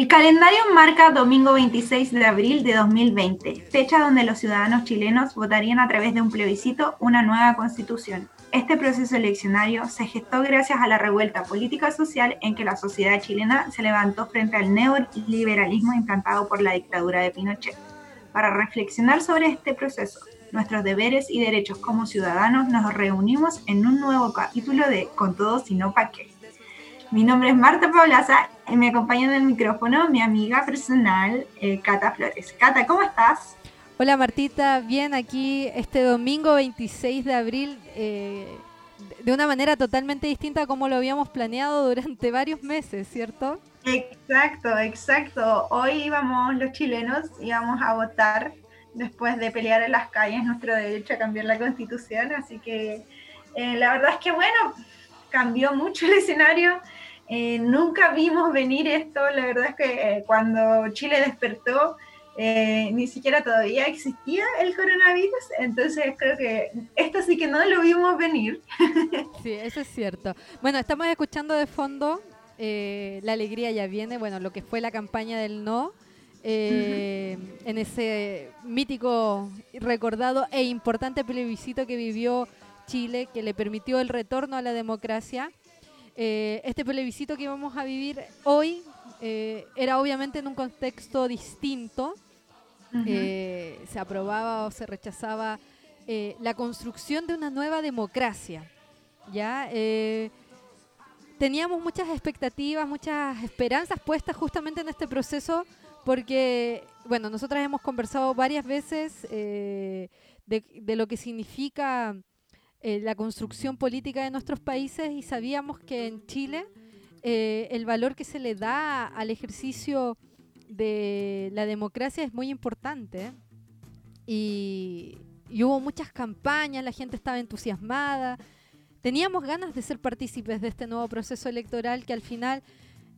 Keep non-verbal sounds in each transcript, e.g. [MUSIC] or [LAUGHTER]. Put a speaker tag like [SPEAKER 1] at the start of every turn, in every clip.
[SPEAKER 1] El calendario marca domingo 26 de abril de 2020, fecha donde los ciudadanos chilenos votarían a través de un plebiscito una nueva constitución. Este proceso eleccionario se gestó gracias a la revuelta política social en que la sociedad chilena se levantó frente al neoliberalismo implantado por la dictadura de Pinochet. Para reflexionar sobre este proceso, nuestros deberes y derechos como ciudadanos, nos reunimos en un nuevo capítulo de Con todo, sino pa' qué. Mi nombre es Marta Paulaza y me acompaña en el micrófono mi amiga personal, eh, Cata Flores. Cata, ¿cómo estás?
[SPEAKER 2] Hola Martita, bien aquí este domingo 26 de abril, eh, de una manera totalmente distinta a como lo habíamos planeado durante [LAUGHS] varios meses, ¿cierto?
[SPEAKER 1] Exacto, exacto. Hoy íbamos los chilenos, íbamos a votar después de pelear en las calles nuestro derecho a cambiar la constitución, así que eh, la verdad es que bueno, cambió mucho el escenario eh, nunca vimos venir esto, la verdad es que eh, cuando Chile despertó, eh, ni siquiera todavía existía el coronavirus, entonces creo que esto sí que no lo vimos venir. [LAUGHS]
[SPEAKER 2] Sí, eso es cierto. Bueno, estamos escuchando de fondo La Alegría ya viene, bueno, lo que fue la campaña del no. en ese mítico, recordado e importante plebiscito que vivió Chile, que le permitió el retorno a la democracia eh, este plebiscito que vamos a vivir hoy eh, era obviamente en un contexto distinto. Eh, se aprobaba o se rechazaba la construcción de una nueva democracia. ¿ya? teníamos muchas expectativas, muchas esperanzas puestas justamente en este proceso porque, bueno, nosotras hemos conversado varias veces de, de, lo que significa eh, la construcción política de nuestros países y sabíamos que en Chile eh, el valor que se le da al ejercicio de la democracia es muy importante y, hubo muchas campañas, la gente estaba entusiasmada, teníamos ganas de ser partícipes de este nuevo proceso electoral que al final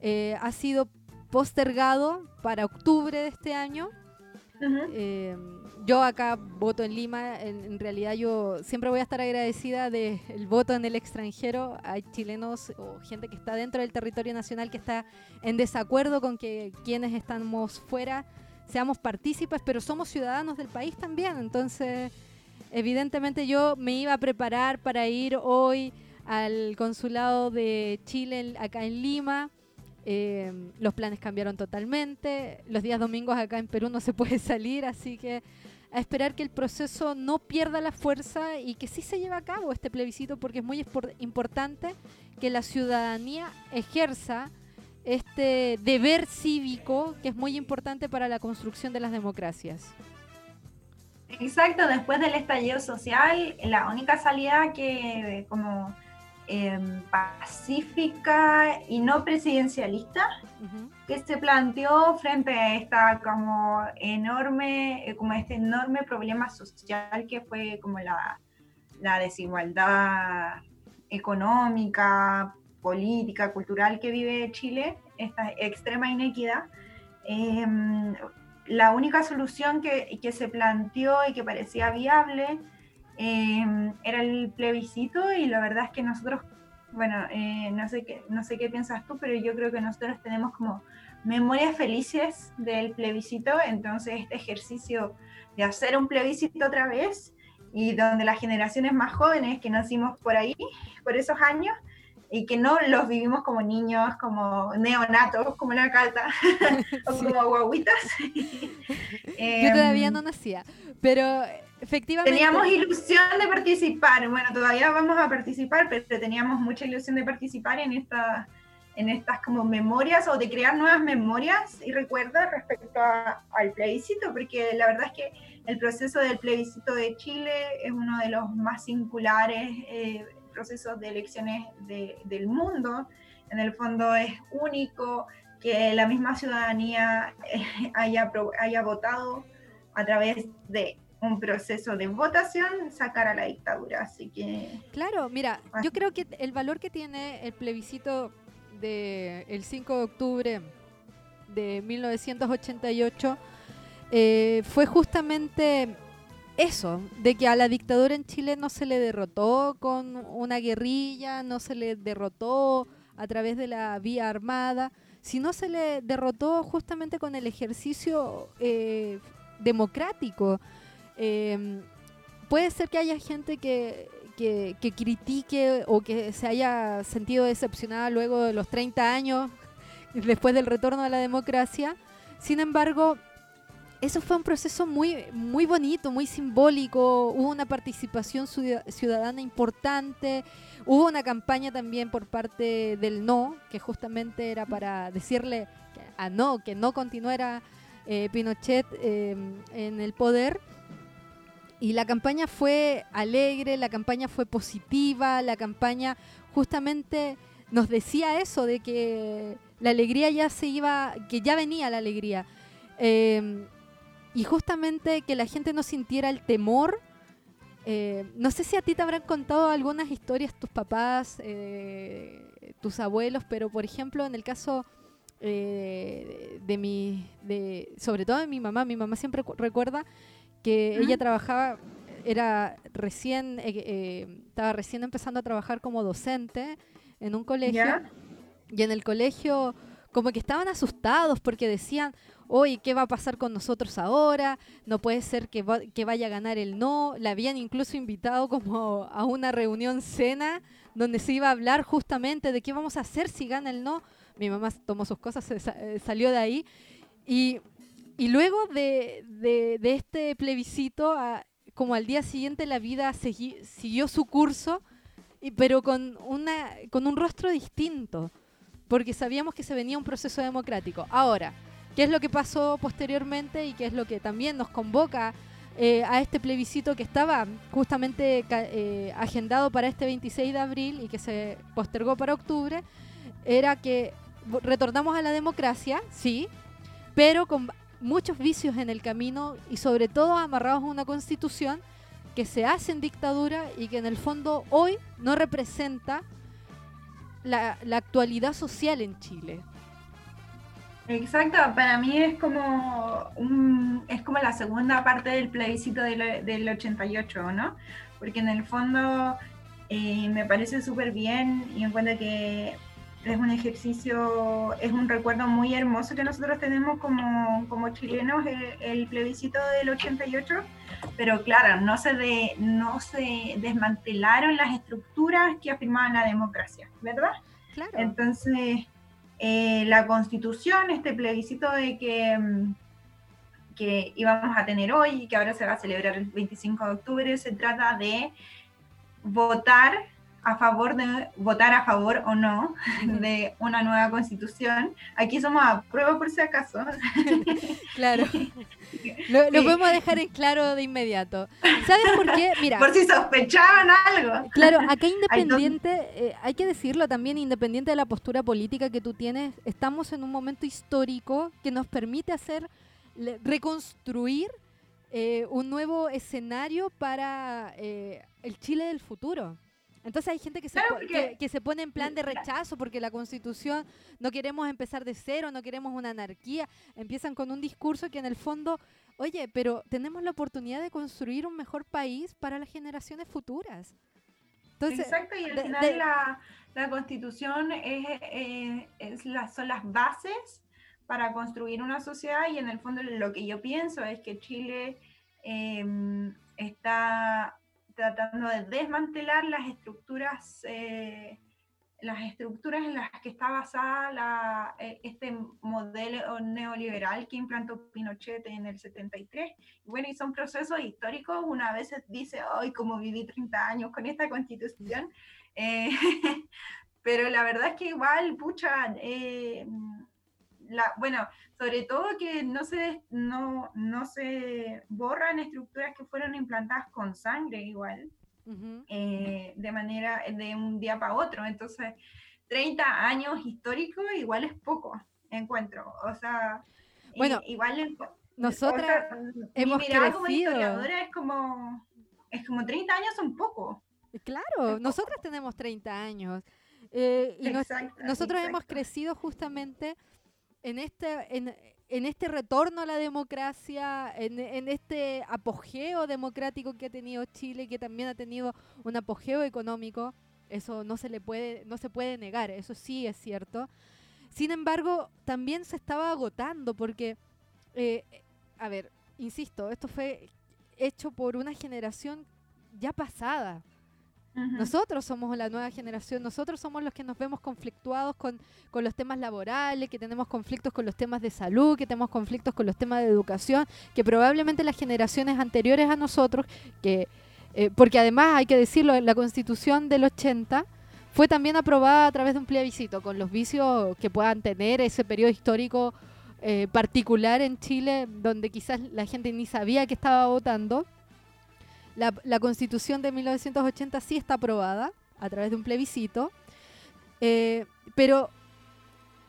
[SPEAKER 2] eh, ha sido postergado para octubre de este año eh, yo acá voto en Lima, en, realidad yo siempre voy a estar agradecida del voto en el extranjero. Hay chilenos o gente que está dentro del territorio nacional que está en desacuerdo con que quienes estamos fuera seamos partícipes, pero somos ciudadanos del país también. Entonces, evidentemente yo me iba a preparar para ir hoy al consulado de Chile acá en Lima Em, los planes cambiaron totalmente. Los días domingos acá en Perú no se puede [LAUGHS] salir, así que a esperar que el proceso no pierda la fuerza y que sí se lleve a cabo este plebiscito porque es muy importante que la ciudadanía ejerza este deber cívico que es muy importante para la construcción de las democracias.
[SPEAKER 1] Exacto, después del estallido social, la única salida que como Em, pacífica y no presidencialista que se planteó frente a esta como enorme, eh, como este enorme problema social que fue como la, la desigualdad económica, política, cultural que vive Chile, esta extrema inequidad. Em, la única solución que, que, se planteó y que parecía viable Em, era el plebiscito y la verdad es que nosotros, bueno, eh, no, sé qué, no sé qué piensas tú, pero yo creo que nosotros tenemos como memorias felices del plebiscito, entonces este ejercicio de hacer un plebiscito otra vez y donde las generaciones más jóvenes que nacimos por ahí, por esos años, y que no los vivimos como niños, como neonatos, como la calta, [LAUGHS] o como guaguitas. [LAUGHS]
[SPEAKER 2] Yo todavía em, no nacía, pero Efectivamente.
[SPEAKER 1] Teníamos ilusión de participar. Bueno, todavía vamos a participar, pero teníamos mucha ilusión de participar en esta, en estas como memorias o de crear nuevas memorias y recuerdos respecto al plebiscito, porque la verdad es que el proceso del plebiscito de Chile es uno de los más singulares eh, procesos de elecciones del mundo. En el fondo es único que la misma ciudadanía [LAUGHS] haya, haya votado a través de un proceso de votación sacar a la dictadura. Así que.
[SPEAKER 2] Claro, mira, yo creo que el valor que tiene el plebiscito del el 5 de octubre de 1988 eh, fue justamente eso, de que a la dictadura en Chile no se le derrotó con una guerrilla, no se le derrotó a través de la vía armada, sino se le derrotó justamente con el ejercicio eh, democrático. Em, puede ser que haya gente que, que, critique o que se haya sentido decepcionada luego de los 30 años [LAUGHS] después del retorno a la democracia. Sin embargo, eso fue un proceso muy, muy bonito, muy simbólico, hubo una participación ciudadana importante, hubo una campaña también por parte del no, que justamente era para decirle a no, que no continuara eh, Pinochet eh, en el poder. Y la campaña fue alegre, la campaña fue positiva, la campaña justamente nos decía eso, de que la alegría ya se iba, que ya venía la alegría. Eh, y justamente que la gente no sintiera el temor. Eh, no sé si a ti te habrán contado algunas historias tus papás, eh, tus abuelos, pero por ejemplo en el caso eh, de mi, de, sobre todo de mi mamá, mi mamá siempre recuerda que ella trabajaba, era recién, estaba recién empezando a trabajar como docente en un colegio y en el colegio como que estaban asustados porque decían, oye, ¿qué va a pasar con nosotros ahora? No puede ser que, que vaya a ganar el no. La habían incluso invitado como a una reunión cena donde se iba a hablar justamente de qué vamos a hacer si gana el no. Mi mamá tomó sus cosas, se eh, salió de ahí. Y, luego de, este plebiscito, como al día siguiente la vida siguió su curso, y, pero con, una, con un rostro distinto, porque sabíamos que se venía un proceso democrático. Ahora, qué es lo que pasó posteriormente y qué es lo que también nos convoca eh, a este plebiscito que estaba justamente eh, agendado para este 26 de abril y que se postergó para octubre, era que retornamos a la democracia, sí, pero con muchos vicios en el camino y sobre todo amarrados a una constitución que se hace en dictadura y que en el fondo hoy no representa la actualidad social en Chile.
[SPEAKER 1] Exacto, para mí es como es como la segunda parte del plebiscito del, del 88, ¿no? Porque en el fondo eh, me parece súper bien y encuentro que es un ejercicio, es un recuerdo muy hermoso que nosotros tenemos como, como chilenos, el, plebiscito del 88, pero claro, no se, de, no se desmantelaron las estructuras que afirmaban la democracia, ¿verdad? Claro. Entonces, eh, la constitución, este plebiscito de que, mm, que íbamos a tener hoy y que ahora se va a celebrar el 25 de octubre, se trata de votar a favor de votar a favor o no de una nueva constitución. Aquí somos a prueba por si acaso. [LAUGHS]
[SPEAKER 2] claro. Lo, podemos dejar en claro de inmediato. ¿Sabes por qué? Mira.
[SPEAKER 1] Por si sospechaban algo.
[SPEAKER 2] Claro, acá independiente, eh, hay que decirlo también, independiente de la postura política que tú tienes, estamos en un momento histórico que nos permite hacer, reconstruir eh, un nuevo escenario para eh, el Chile del futuro. Entonces hay gente que se, que, se pone en plan de rechazo porque la constitución no queremos empezar de cero, no queremos una anarquía. Empiezan con un discurso que en el fondo, oye, pero tenemos la oportunidad de construir un mejor país para las generaciones futuras.
[SPEAKER 1] Entonces, Exacto, y al final la, la, constitución es, eh, es son las bases para construir una sociedad y en el fondo lo que yo pienso es que Chile em, está tratando de desmantelar las estructuras, eh, las estructuras en las que está basada eh, este modelo neoliberal que implantó Pinochet en el 73. Y bueno, y son procesos históricos, una vez dice, hoy como viví 30 años con esta constitución, eh, [LAUGHS] pero la verdad es que igual, pucha, la, bueno, sobre todo que no se, no, no se borran estructuras que fueron implantadas con sangre igual, eh, de manera, de un día para otro. Entonces, 30 años históricos igual es poco, encuentro. O sea,
[SPEAKER 2] bueno,
[SPEAKER 1] igual
[SPEAKER 2] nosotras hemos crecido. como
[SPEAKER 1] historiadora es como, es como 30 años son poco.
[SPEAKER 2] Claro, nosotras tenemos 30 años. Eh, y nosotros hemos crecido justamente en este, en, este retorno a la democracia, en, este apogeo democrático que ha tenido Chile, que también ha tenido un apogeo económico, eso no se le puede, no se puede negar, eso sí es cierto. Sin embargo, también se estaba agotando porque, eh, a ver, insisto, esto fue hecho por una generación ya pasada. Nosotros somos la nueva generación, nosotros somos los que nos vemos conflictuados con, con, los temas laborales, que tenemos conflictos con los temas de salud, que tenemos conflictos con los temas de educación, que probablemente las generaciones anteriores a nosotros, que eh, porque además hay que decirlo, la constitución del 80 fue también aprobada a través de un plebiscito, con los vicios que puedan tener ese periodo histórico eh, particular en Chile, donde quizás la gente ni sabía que estaba votando la, constitución de 1980 sí está aprobada a través de un plebiscito, eh, pero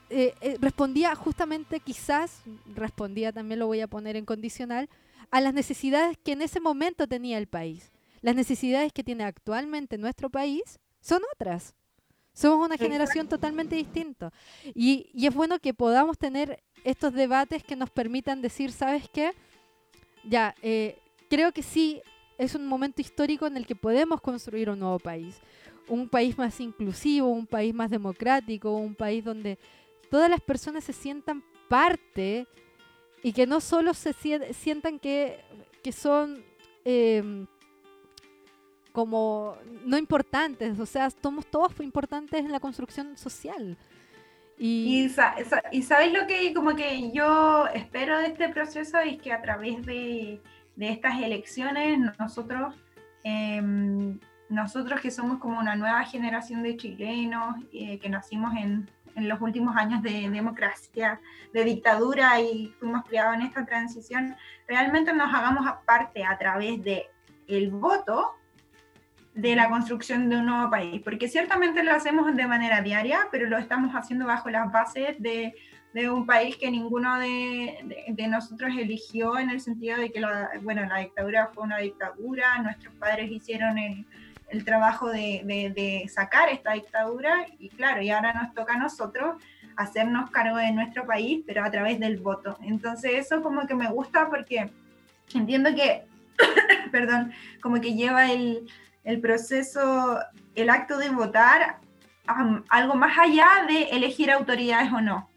[SPEAKER 2] eh, eh, respondía justamente, quizás, respondía, también lo voy a poner en condicional, a las necesidades que en ese momento tenía el país. Las necesidades que tiene actualmente nuestro país son otras. Somos una generación totalmente distinta. Y, y, es bueno que podamos tener estos debates que nos permitan decir, ¿sabes qué? Ya, creo que sí es un momento histórico en el que podemos construir un nuevo país. Un país más inclusivo, un país más democrático, un país donde todas las personas se sientan parte y que no solo se sientan que, son em, como no importantes, o sea, somos todos importantes en la construcción social.
[SPEAKER 1] Y, y, sabes lo que como que yo espero de este proceso es que a través de, de estas elecciones, nosotros, em, nosotros que somos como una nueva generación de chilenos, eh, que nacimos en, en, los últimos años de democracia, de dictadura y fuimos criados en esta transición, realmente nos hagamos parte a través de el voto de la construcción de un nuevo país, porque ciertamente lo hacemos de manera diaria, pero lo estamos haciendo bajo las bases de de un país que ninguno de, de, nosotros eligió en el sentido de que la, bueno, la dictadura fue una dictadura, nuestros padres hicieron el, el trabajo de, de, sacar esta dictadura y claro, y ahora nos toca a nosotros hacernos cargo de nuestro país, pero a través del voto. Entonces eso como que me gusta porque entiendo que, [COUGHS] perdón, como que lleva el, el proceso, el acto de votar algo más allá de elegir autoridades o no.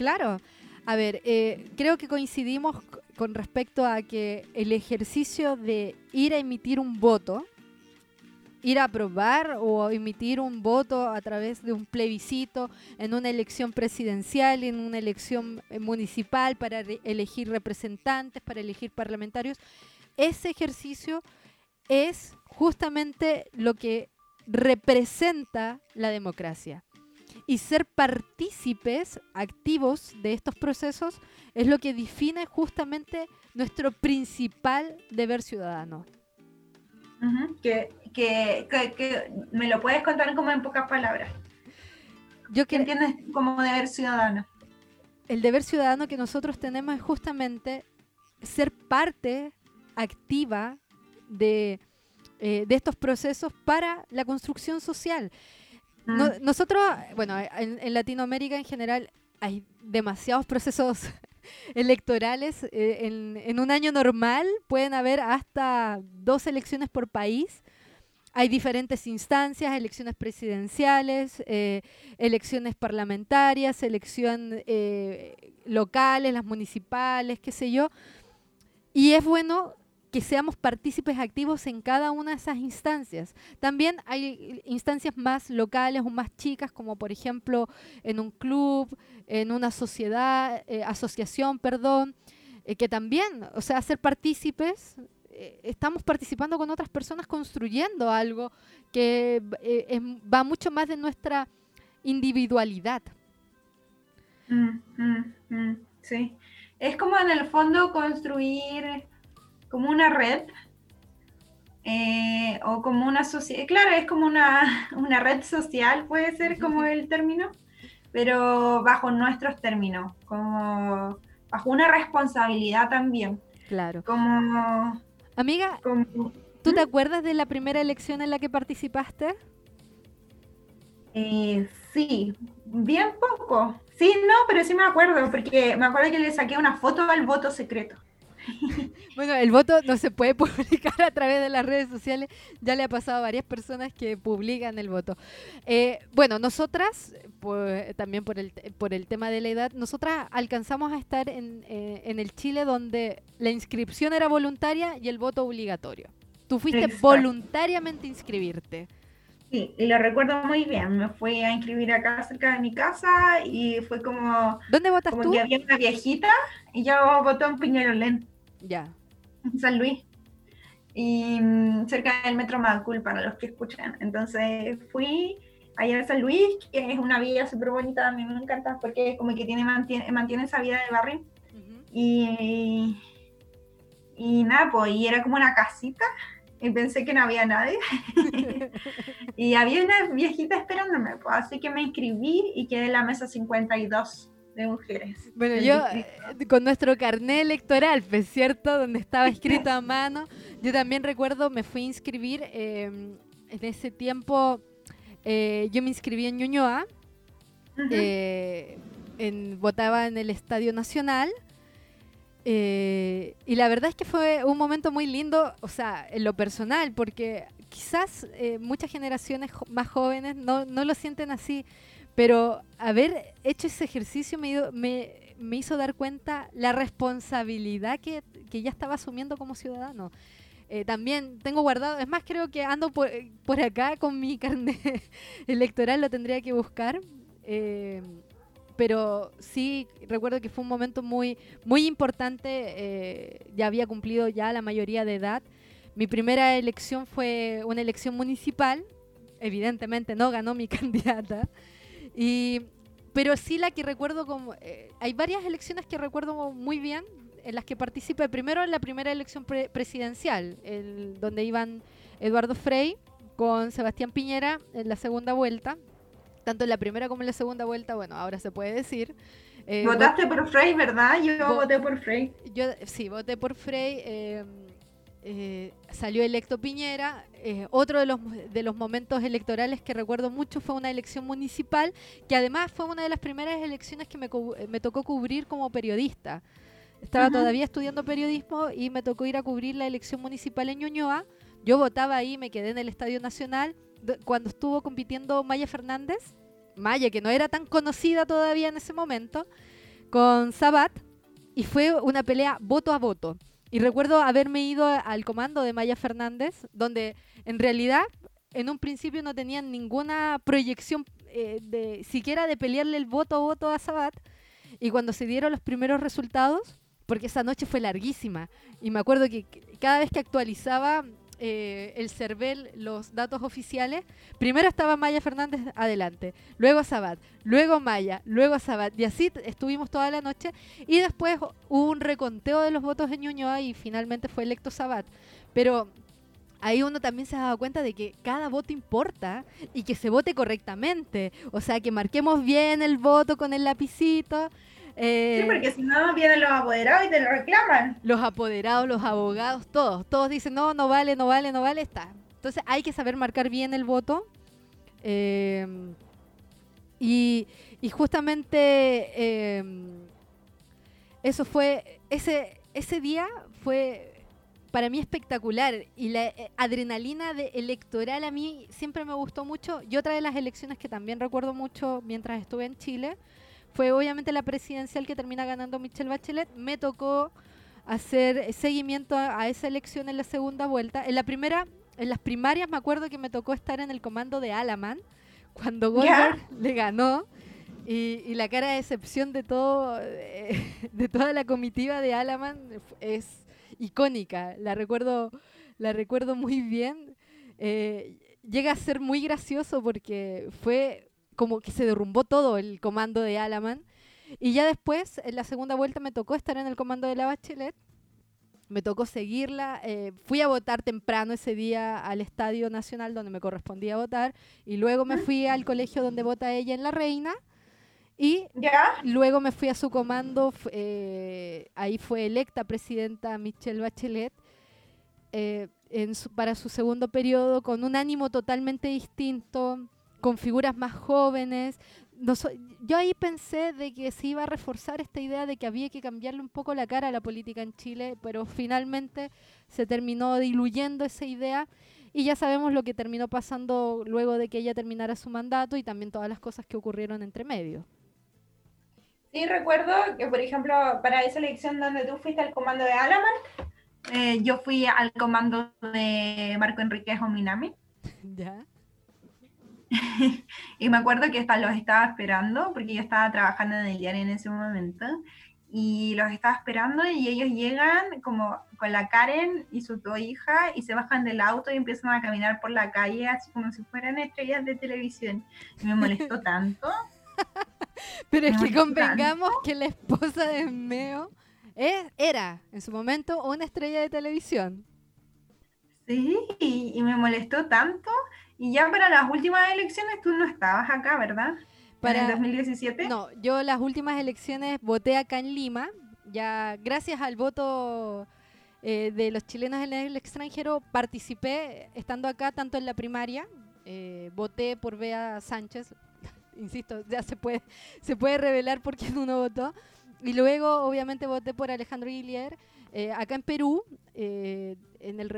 [SPEAKER 2] Claro. A ver, eh, creo que coincidimos con respecto a que el ejercicio de ir a emitir un voto, ir a aprobar o emitir un voto a través de un plebiscito en una elección presidencial, en una elección eh, municipal para elegir representantes, para elegir parlamentarios, ese ejercicio es justamente lo que representa la democracia y ser partícipes activos de estos procesos es lo que define justamente nuestro principal deber ciudadano.
[SPEAKER 1] que, me lo puedes contar como en pocas palabras.
[SPEAKER 2] Yo
[SPEAKER 1] ¿Qué entiendes como deber ciudadano?
[SPEAKER 2] El deber ciudadano que nosotros tenemos es justamente ser parte activa de, eh, de estos procesos para la construcción social nosotros, bueno, en, Latinoamérica en general hay demasiados procesos [LAUGHS] electorales. Eh, en, un año normal pueden haber hasta dos elecciones por país. Hay diferentes instancias, elecciones presidenciales, eh, elecciones parlamentarias, elecciones eh, locales, las municipales, qué sé yo. Y es bueno que seamos partícipes activos en cada una de esas instancias. También hay instancias más locales o más chicas, como por ejemplo en un club, en una sociedad, eh, asociación, perdón, eh, que también, o sea, ser partícipes, eh, estamos participando con otras personas construyendo algo que va mucho más de nuestra individualidad.
[SPEAKER 1] Mm, mm, mm, sí, es como en el fondo construir como una red eh, o como una sociedad, claro, es como una, [LAUGHS] una, red social, puede ser como el término, pero bajo nuestros términos, como bajo una responsabilidad también.
[SPEAKER 2] Claro.
[SPEAKER 1] Como...
[SPEAKER 2] Amiga, ¿tú te ¿Mm? acuerdas de la primera elección en la que participaste?
[SPEAKER 1] Eh, sí, bien poco. Sí, no, pero sí me acuerdo, porque me acuerdo que le saqué una foto al voto secreto. [LAUGHS]
[SPEAKER 2] Bueno, el voto no se puede [LAUGHS] publicar a través de las redes sociales. Ya le ha pasado a varias personas que publican el voto. Eh, bueno, nosotras, pues, también por el, por el tema de la edad, nosotras alcanzamos a estar en, eh, en el Chile donde la inscripción era voluntaria y el voto obligatorio. Tú fuiste voluntariamente a inscribirte.
[SPEAKER 1] Sí, y lo recuerdo muy bien. Me fui a inscribir acá cerca de mi casa y fue como.
[SPEAKER 2] ¿Dónde votas
[SPEAKER 1] como
[SPEAKER 2] tú?
[SPEAKER 1] que había una viejita y yo voté en Piñerolén.
[SPEAKER 2] Ya.
[SPEAKER 1] En San Luis. Y mm, cerca del metro Macul, para los que escuchan. Entonces fui allá en San Luis, que es una villa súper bonita, a mí me encanta porque como que tiene mantiene, mantiene esa vida de barrio. Y. Y nada, pues, y era como una casita y pensé que no había nadie. [LAUGHS] y había una viejita esperándome, pues, así que me inscribí y quedé en la mesa 52 de mujeres.
[SPEAKER 2] Bueno, yo con nuestro carnet electoral, pues, ¿cierto? Donde estaba escrito a mano, yo también recuerdo, me fui a inscribir, eh, en ese tiempo eh, yo me inscribí en Ñuñoa, eh, en, votaba en el Estadio Nacional. Eh, y la verdad es que fue un momento muy lindo, o sea, en lo personal, porque quizás eh, muchas generaciones más jóvenes no, no lo sienten así, pero haber hecho ese ejercicio me, me, me hizo dar cuenta la responsabilidad que, que ya estaba asumiendo como ciudadano. Eh, también tengo guardado, es más, creo que ando por, por acá con mi [LAUGHS] carnet electoral, lo tendría que buscar. Pero sí recuerdo que fue un momento muy, muy importante. eh, ya había cumplido ya la mayoría de edad. Mi primera elección fue una elección municipal. Evidentemente no ganó mi [LAUGHS] candidata. Y, pero sí la que recuerdo como... eh, hay varias elecciones que recuerdo muy bien en las que participé. Primero en la primera elección pre- presidencial, el- donde iban Eduardo Frei con Sebastián Piñera en la segunda vuelta. Tanto en la primera como en la segunda vuelta, bueno, ahora se puede decir. Eh,
[SPEAKER 1] Votaste por Frey, ¿verdad? Yo
[SPEAKER 2] Vo-
[SPEAKER 1] voté por Frey.
[SPEAKER 2] yo sí, voté por Frey. eh, eh, salió electo Piñera. eh, otro de los, de los momentos electorales que recuerdo mucho fue una elección municipal, que además fue una de las primeras elecciones que me, me tocó cubrir como periodista. Estaba
[SPEAKER 1] Ajá.
[SPEAKER 2] todavía estudiando periodismo y me tocó ir a cubrir la elección municipal en Ñuñoa. Yo votaba ahí, me quedé en el Estadio Nacional cuando estuvo compitiendo Maya Fernández, Maya que no era tan conocida todavía en ese momento, con Sabat y fue una pelea voto a voto. Y recuerdo haberme ido al comando de Maya Fernández, donde en realidad en un principio no tenían ninguna proyección eh, de siquiera de pelearle el voto a voto a Sabat. Y cuando se dieron los primeros resultados, porque esa noche fue larguísima, y me acuerdo que cada vez que actualizaba eh, el CERVEL los datos oficiales, primero estaba Maya Fernández adelante, luego Sabat, luego Maya, luego Sabat, y así estuvimos toda la noche, y después hubo un reconteo de los votos en Ñuñoa y finalmente fue electo Sabat. Pero ahí uno también se ha dado cuenta de que cada voto importa y que se vote correctamente. O sea, que marquemos bien el voto con el lapicito. Eh,
[SPEAKER 1] Sí, porque si no vienen los apoderados y te lo reclaman.
[SPEAKER 2] los apoderados, los abogados, todos. Todos dicen, no, no vale, no vale, no vale, está. Entonces hay que saber marcar bien el voto. eh, y, y justamente eh, eso fue, ese, ese día fue para mí espectacular y la eh, adrenalina de electoral a mí siempre me gustó mucho. Y otra de las elecciones que también recuerdo mucho mientras estuve en Chile fue obviamente la presidencial que termina ganando Michelle Bachelet. Me tocó hacer seguimiento a, a esa elección en la segunda vuelta. En la primera, en las primarias me acuerdo que me tocó estar en el comando de Alaman [LAUGHS] cuando. Goldberg le ganó. Y, y la cara de decepción de todo, eh, [LAUGHS] de toda la comitiva de Alaman es icónica. La recuerdo, la recuerdo muy bien. Eh, llega a ser muy gracioso porque fue como que se derrumbó todo el comando de Alaman. Y ya después, en la segunda vuelta, me tocó estar en el comando de la Bachelet. Me tocó seguirla. eh, fui a votar temprano ese día al Estadio Nacional donde me correspondía votar. Y luego me fui al colegio donde vota ella en La Reina. Y
[SPEAKER 1] ¿Ya?
[SPEAKER 2] Luego me fui a su comando, eh, ahí fue electa presidenta Michelle Bachelet eh, en su- para su segundo periodo con un ánimo totalmente distinto, con figuras más jóvenes. yo ahí pensé de que se iba a reforzar esta idea de que había que cambiarle un poco la cara a la política en Chile, pero finalmente se terminó diluyendo esa idea y ya sabemos lo que terminó pasando luego de que ella terminara su mandato y también todas las cosas que ocurrieron entre medio.
[SPEAKER 1] Sí, recuerdo que, por ejemplo, para esa elección donde tú fuiste al comando de Alaman, eh, yo fui al comando de Marco Enrique Minami. [LAUGHS] Ya. [LAUGHS] y me acuerdo que los estaba esperando, porque yo estaba trabajando en el diario en ese momento, y los estaba esperando y ellos llegan como con la Karen y su dos hija y se bajan del auto y empiezan a caminar por la calle así como si fueran estrellas de televisión. Y me molestó [LAUGHS] tanto.
[SPEAKER 2] Pero es que convengamos que la esposa de Meo era en su momento una estrella de televisión.
[SPEAKER 1] Sí, y me molestó tanto y ya para las últimas elecciones tú no estabas acá, ¿verdad? Para el 2017.
[SPEAKER 2] No, yo las últimas elecciones voté acá en Lima. Ya gracias al voto eh, de los chilenos en el extranjero participé estando acá tanto en la primaria. Eh, voté por Bea Sánchez. [LAUGHS] Insisto, ya se puede, se puede revelar por quién uno votó. Y luego, obviamente, voté por Alejandro Guillier. Eh, acá en Perú, eh, en, el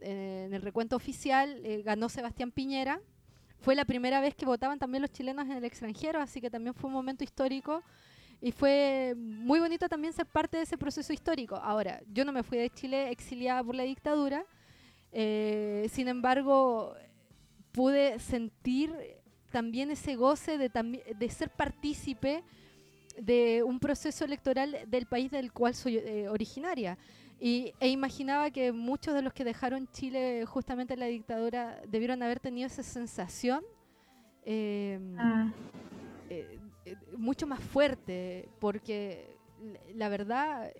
[SPEAKER 2] en, el recuento oficial, eh, ganó Sebastián Piñera. Fue la primera vez que votaban también los chilenos en el extranjero, así que también fue un momento histórico y fue muy bonito también ser parte de ese proceso histórico. Ahora, yo no me fui de Chile exiliada por la dictadura, sin embargo, pude sentir también ese goce de, de ser partícipe de un proceso electoral del país del cual soy eh, originaria. Y, e imaginaba que muchos de los que dejaron Chile justamente en la dictadura debieron haber tenido esa sensación em, ah. eh, eh, mucho más fuerte, porque la verdad,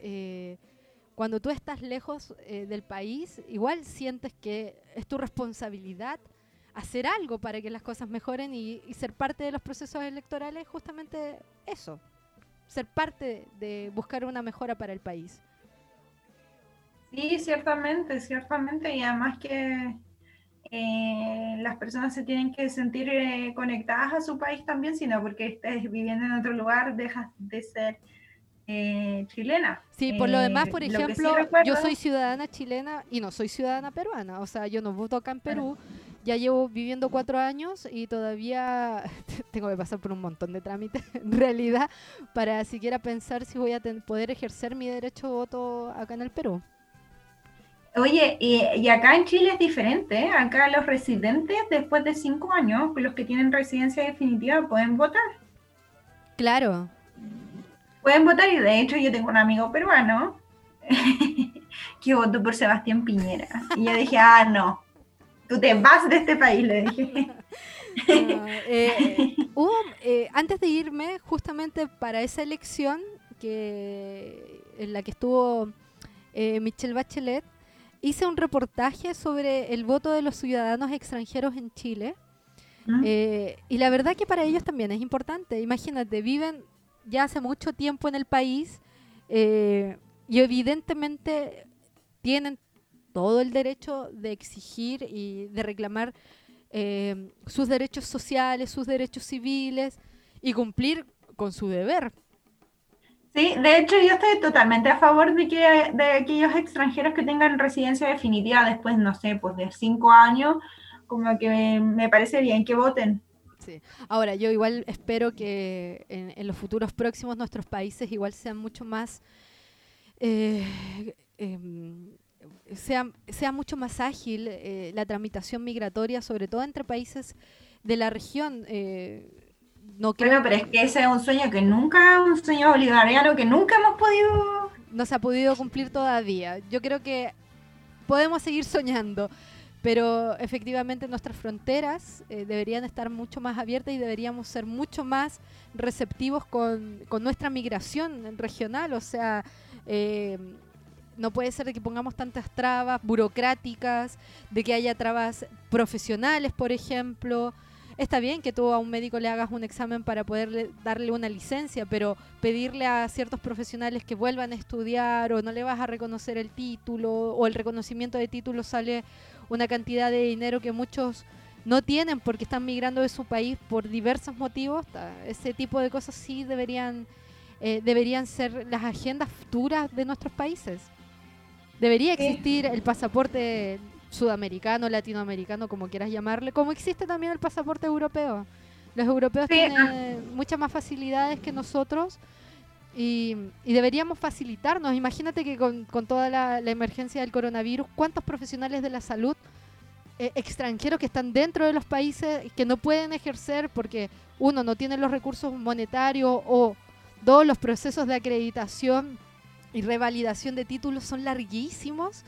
[SPEAKER 2] cuando tú estás lejos del país, igual sientes que es tu responsabilidad hacer algo para que las cosas mejoren y, y ser parte de los procesos electorales, justamente eso ser parte de buscar una mejora para el país.
[SPEAKER 1] Sí, ciertamente, ciertamente, y además que eh, las personas se tienen que sentir eh, conectadas a su país también, sino porque estés viviendo en otro lugar, dejas de ser eh, chilena.
[SPEAKER 2] Sí, por lo demás, por ejemplo, yo soy ciudadana chilena y no soy ciudadana peruana, o sea, yo no voto acá en Perú. Ya llevo viviendo cuatro años y todavía [LAUGHS] tengo que pasar por un montón de trámites, [LAUGHS] en realidad, para siquiera pensar si voy a poder ejercer mi derecho de voto acá en el Perú.
[SPEAKER 1] Oye, y, acá en Chile es diferente, ¿eh? acá los residentes después de cinco años, los que tienen residencia definitiva, pueden votar.
[SPEAKER 2] Claro.
[SPEAKER 1] Pueden votar y de hecho yo tengo un amigo peruano [LAUGHS] que votó por Sebastián Piñera. Y yo dije, ah, no, tú te vas de este país, le dije. [LAUGHS]
[SPEAKER 2] Eh, eh, antes de irme, justamente para esa elección que en la que estuvo eh, Michelle Bachelet, hice un reportaje sobre el voto de los ciudadanos extranjeros en Chile. ¿Mm? y la verdad que para ellos también es importante. Imagínate, viven ya hace mucho tiempo en el país y evidentemente tienen todo el derecho de exigir y de reclamar eh, sus derechos sociales, sus derechos civiles y cumplir con su deber.
[SPEAKER 1] Sí, de hecho yo estoy totalmente a favor de que de aquellos extranjeros que tengan residencia definitiva después, no sé, pues de cinco años, como que me, parece bien que voten.
[SPEAKER 2] Sí. Ahora, yo igual espero que en, los futuros próximos nuestros países igual sean mucho más eh, em, sea, sea mucho más ágil eh, la tramitación migratoria, sobre todo entre países de la región. Eh,
[SPEAKER 1] no creo pero es que ese es un sueño que nunca, un sueño bolivariano que nunca hemos podido...
[SPEAKER 2] No se ha podido cumplir todavía. Yo creo que podemos seguir soñando, pero efectivamente nuestras fronteras eh, deberían estar mucho más abiertas y deberíamos ser mucho más receptivos con, con nuestra migración regional. O sea, eh, no puede ser de que pongamos tantas trabas burocráticas, de que haya trabas profesionales, por ejemplo. Está bien que tú a un médico le hagas un examen para poder darle una licencia, pero pedirle a ciertos profesionales que vuelvan a estudiar o no le vas a reconocer el título o el reconocimiento de título sale una cantidad de dinero que muchos no tienen porque están migrando de su país por diversos motivos, ese tipo de cosas sí deberían, eh, deberían ser las agendas futuras de nuestros países. Debería existir el pasaporte sudamericano, latinoamericano, como quieras llamarle, como existe también el pasaporte europeo. Los europeos tienen ah. muchas más facilidades que nosotros y, deberíamos facilitarnos. Imagínate que con, toda la, emergencia del coronavirus, ¿cuántos profesionales de la salud eh, extranjeros que están dentro de los países que no pueden ejercer porque uno no tiene los recursos monetarios o dos los procesos de acreditación y revalidación de títulos son larguísimos?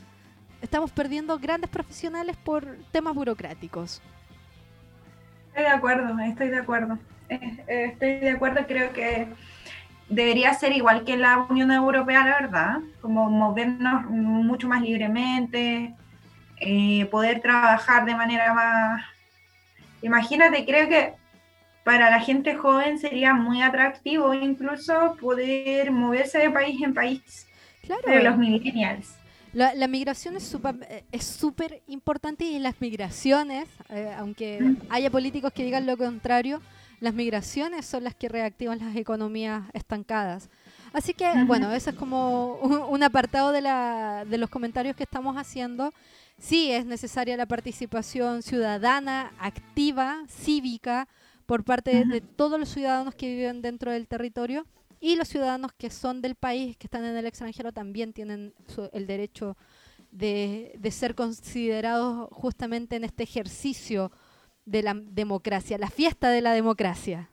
[SPEAKER 2] Estamos perdiendo grandes profesionales por temas burocráticos.
[SPEAKER 1] Estoy de acuerdo, estoy de acuerdo. Eh, eh, estoy de acuerdo, creo que debería ser igual que la Unión Europea, la verdad, como movernos mucho más libremente, eh, poder trabajar de manera más... Imagínate, creo que para la gente joven sería muy atractivo incluso poder moverse de país en país. Claro. De los millennials.
[SPEAKER 2] La, migración es súper eh, es importante y las migraciones, eh, aunque haya políticos que digan lo contrario, las migraciones son las que reactivan las economías estancadas. Así que, bueno, eso es como un, apartado de, la, de los comentarios que estamos haciendo. Sí, es necesaria la participación ciudadana, activa, cívica, por parte de todos los ciudadanos que viven dentro del territorio y los ciudadanos que son del país, que están en el extranjero, también tienen el derecho de, de, ser considerados justamente en este ejercicio de la democracia, la fiesta de la democracia.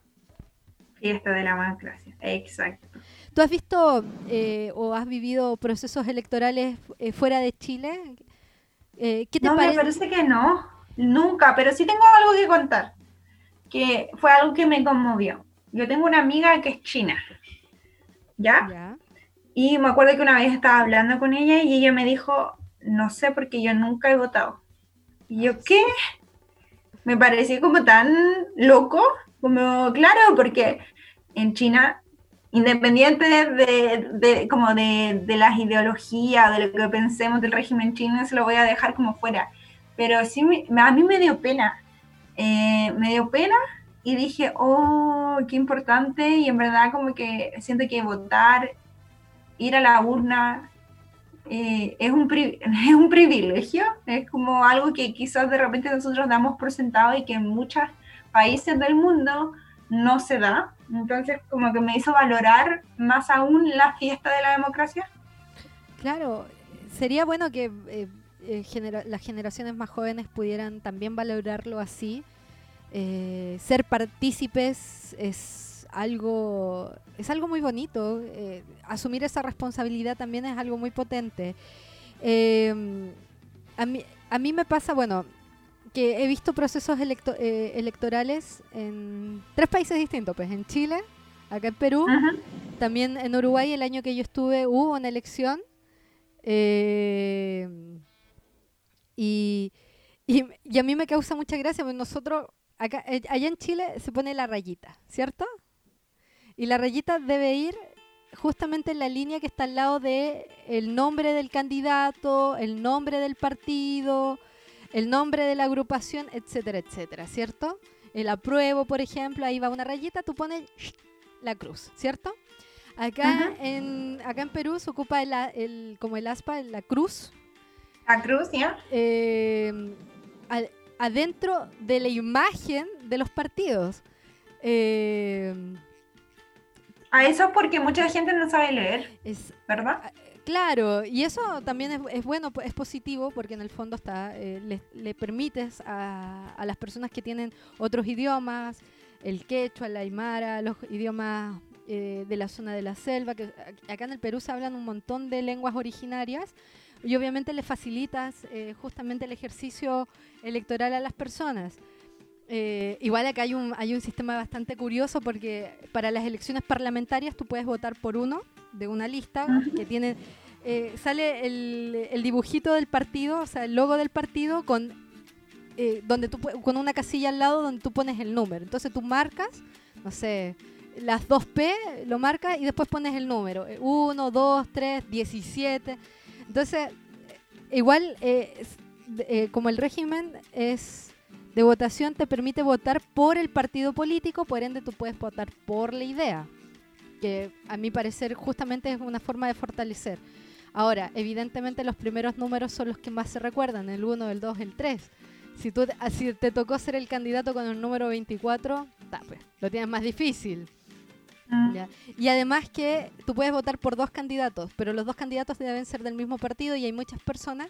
[SPEAKER 1] Fiesta de la democracia, exacto.
[SPEAKER 2] ¿Tú has visto eh, o has vivido procesos electorales eh, fuera de Chile?
[SPEAKER 1] Eh, ¿qué te no, me parece que no, nunca, pero sí tengo algo que contar, que fue algo que me conmovió. Yo tengo una amiga que es china, ¿ya? Y me acuerdo que una vez estaba hablando con ella y ella me dijo, no sé porque yo nunca he votado. Y yo, ¿qué? Me pareció como tan loco, como claro, porque en China independiente de, como de, las ideologías, de lo que pensemos del régimen chino, se lo voy a dejar como fuera. Pero sí, a mí me dio pena. Eh, me dio pena y dije, oh, qué importante. Y en verdad como que siento que votar, ir a la urna, eh, es, un [LAUGHS] es un privilegio. Es como algo que quizás de repente nosotros damos por sentado y que en muchos países del mundo no se da. Entonces, como que me hizo valorar más aún la fiesta de la democracia.
[SPEAKER 2] Claro, sería bueno que eh, eh, las generaciones más jóvenes pudieran también valorarlo así. Eh, ser partícipes es algo, es algo muy bonito. asumir esa responsabilidad también es algo muy potente. a, mí, a mí me pasa, bueno, que he visto procesos eh, electorales en tres países distintos, pues en Chile, acá en Perú, también en Uruguay el año que yo estuve hubo una elección eh, y, y, a mí me causa mucha gracia, porque nosotros, acá, eh, allá en Chile se pone la rayita, ¿cierto? Y la rayita debe ir justamente en la línea que está al lado de el nombre del candidato, el nombre del partido, el nombre de la agrupación, etcétera, etcétera, ¿cierto? El apruebo, por ejemplo, ahí va una rayita, tú pones la cruz, ¿cierto? Acá, en, acá en Perú se ocupa el, como el aspa, la cruz.
[SPEAKER 1] La cruz, ¿ya?
[SPEAKER 2] Eh, adentro de la imagen de los partidos. Eh,
[SPEAKER 1] a eso porque mucha gente no sabe leer, es, ¿verdad?
[SPEAKER 2] Claro, y eso también es, bueno, es positivo porque en el fondo está, eh, le, permites a, las personas que tienen otros idiomas, el quechua, el aymara, los idiomas eh, de la zona de la selva, que acá en el Perú se hablan un montón de lenguas originarias, y obviamente le facilitas eh, justamente el ejercicio electoral a las personas. igual acá hay un, hay un sistema bastante curioso porque para las elecciones parlamentarias tú puedes votar por uno de una lista que tiene eh, sale el, dibujito del partido, o sea, el logo del partido con eh, donde tú con una casilla al lado donde tú pones el número. Entonces tú marcas, no sé, las 2P, lo marcas y después pones el número. 1, 2, 3, 17. Entonces, igual, eh, como el régimen es de votación te permite votar por el partido político, por ende tú puedes votar por la idea, que a mi parecer justamente es una forma de fortalecer. Ahora, evidentemente los primeros números son los que más se recuerdan, el 1, el 2, el 3. Si, tú, si te tocó ser el candidato con el número 24, pues, lo tienes más difícil. Mm. Y además que tú puedes votar por dos candidatos, pero los dos candidatos deben ser del mismo partido y hay muchas personas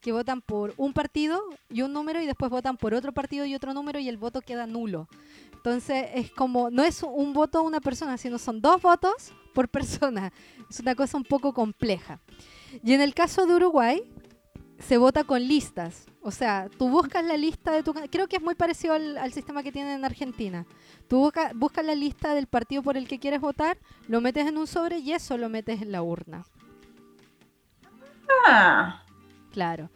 [SPEAKER 2] que votan por un partido y un número y después votan por otro partido y otro número y el voto queda nulo. Entonces es como, no es un voto a una persona, sino son dos votos por [LAUGHS] persona. Es una cosa un poco compleja. Y en el caso de Uruguay, se vota con listas. O sea, tú buscas la lista de tu... Creo que es muy parecido al, sistema que tienen en Argentina. Tú buscas la lista del partido por el que quieres votar, lo metes en un sobre y eso lo metes en la urna.
[SPEAKER 1] Ah.
[SPEAKER 2] Claro.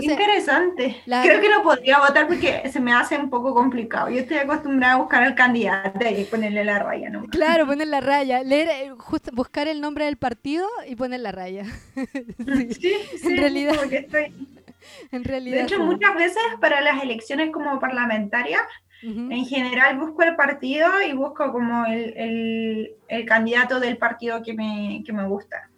[SPEAKER 1] Interesante. Creo que no podría votar porque se me hace un poco complicado. Yo estoy acostumbrada a buscar al candidato y ponerle la raya. ¿no?
[SPEAKER 2] Claro, poner la raya. Leer, eh, buscar el nombre del partido y poner la raya. [LAUGHS]
[SPEAKER 1] sí, sí, en realidad. Estoy... [LAUGHS]
[SPEAKER 2] En realidad.
[SPEAKER 1] De hecho, muchas veces para las elecciones como parlamentarias, en general busco el partido y busco como el, el, el candidato del partido que me, que me gusta.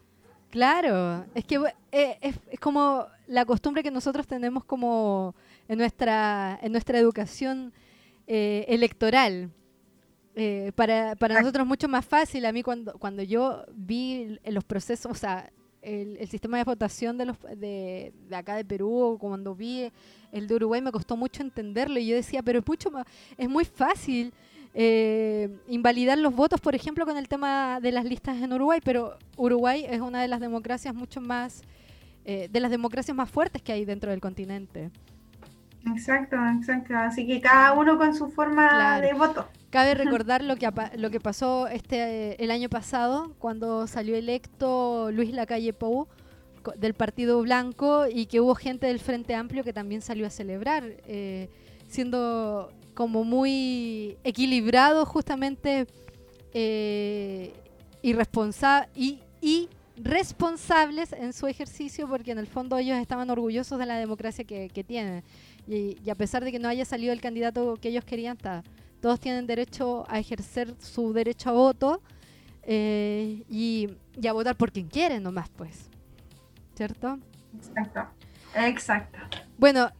[SPEAKER 2] Claro, es que eh, es, como la costumbre que nosotros tenemos como en nuestra, en nuestra educación eh, electoral. Eh, para, para nosotros es mucho más fácil. A mí cuando, cuando yo vi los procesos, o sea, el, sistema de votación de, los, de, de, acá de Perú, cuando vi el de Uruguay, me costó mucho entenderlo. Y yo decía, pero es, mucho más, es muy fácil eh, invalidar los votos, por ejemplo, con el tema de las listas en Uruguay, pero Uruguay es una de las democracias mucho más, eh, de las democracias más fuertes que hay dentro del continente.
[SPEAKER 1] Exacto, exacto. Así que cada uno con su forma de voto.
[SPEAKER 2] Cabe [LAUGHS] recordar lo que, lo que pasó este el año pasado, cuando salió electo Luis Lacalle Pou del Partido Blanco y que hubo gente del Frente Amplio que también salió a celebrar, eh, siendo como muy equilibrado justamente eh, y, y, responsables en su ejercicio porque en el fondo ellos estaban orgullosos de la democracia que, tienen. Y, a pesar de que no haya salido el candidato que ellos querían, todos tienen derecho a ejercer su derecho a voto eh, y, y, a votar por quien quieren nomás, pues. ¿Cierto?
[SPEAKER 1] Exacto. Exacto.
[SPEAKER 2] Bueno,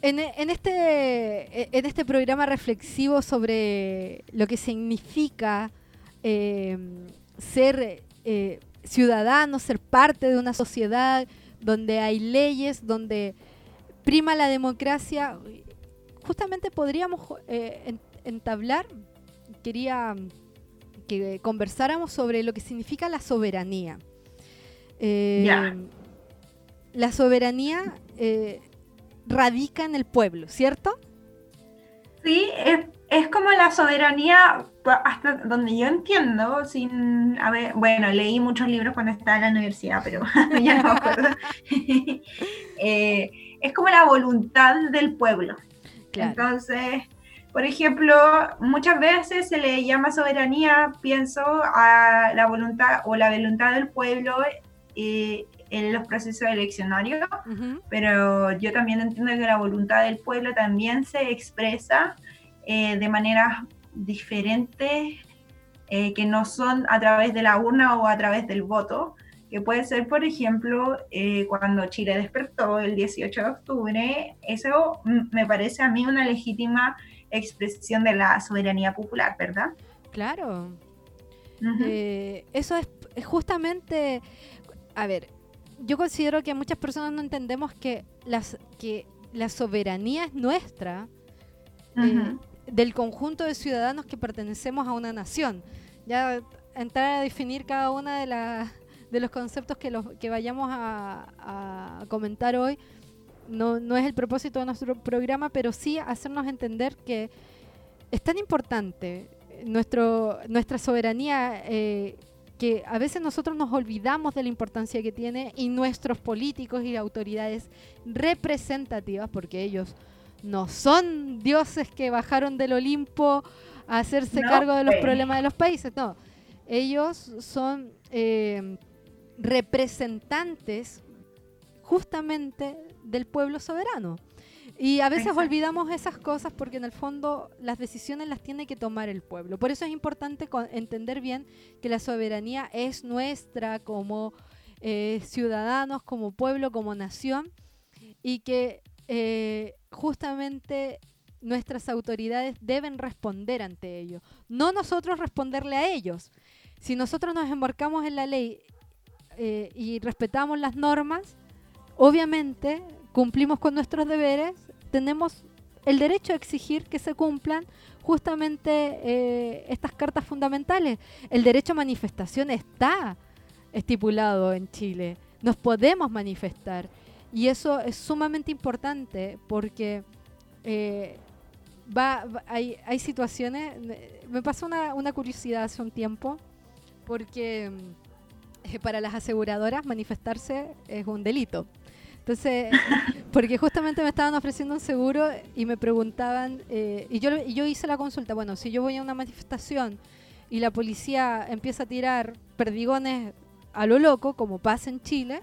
[SPEAKER 2] en, este, en este programa reflexivo sobre lo que significa em, ser eh, ciudadano, ser parte de una sociedad donde hay leyes, donde prima la democracia, justamente podríamos eh, entablar, quería que conversáramos sobre lo que significa la soberanía. Em, la soberanía eh, radica en el pueblo, ¿cierto?
[SPEAKER 1] Sí, es, como la soberanía, hasta donde yo entiendo, sin, a ver, bueno, leí muchos libros cuando estaba en la universidad, pero [LAUGHS] ya no me acuerdo. [LAUGHS] Eh, es como la voluntad del pueblo. Entonces, por ejemplo, muchas veces se le llama soberanía, pienso, a la voluntad o la voluntad del pueblo eh, en los procesos eleccionarios, pero yo también entiendo que la voluntad del pueblo también se expresa eh, de maneras diferentes eh, que no son a través de la urna o a través del voto, que puede ser, por ejemplo, eh, cuando Chile despertó el 18 de octubre, eso me parece a mí una legítima expresión de la soberanía popular, ¿verdad?
[SPEAKER 2] Claro. eso es justamente, a ver, yo considero que muchas personas no entendemos que, las, que la soberanía es nuestra, eh, del conjunto de ciudadanos que pertenecemos a una nación. Ya entrar a definir cada una de, los conceptos que, vayamos a, comentar hoy no, es el propósito de nuestro programa, pero sí hacernos entender que es tan importante nuestra soberanía eh, que a veces nosotros nos olvidamos de la importancia que tiene y nuestros políticos y autoridades representativas, porque ellos no son dioses que bajaron del Olimpo a hacerse cargo de los problemas de los países, no, ellos son eh, representantes justamente del pueblo soberano. Y a veces olvidamos esas cosas porque en el fondo las decisiones las tiene que tomar el pueblo. Por eso es importante entender bien que la soberanía es nuestra como eh, ciudadanos, como pueblo, como nación, y que eh, justamente nuestras autoridades deben responder ante ello. No nosotros responderle a ellos. Si nosotros nos embarcamos en la ley eh, y respetamos las normas, obviamente cumplimos con nuestros deberes, tenemos el derecho a exigir que se cumplan justamente eh, estas cartas fundamentales. El derecho a manifestación está estipulado en Chile. Nos podemos manifestar. Y eso es sumamente importante porque eh, va, hay, hay, situaciones. Me pasó una, una, curiosidad hace un tiempo porque eh, para las aseguradoras manifestarse es un delito. Entonces, [LAUGHS] porque justamente me estaban ofreciendo un seguro y me preguntaban, eh, y, yo, yo hice la consulta, bueno, si yo voy a una manifestación y la policía empieza a tirar perdigones a lo loco, como pasa en Chile,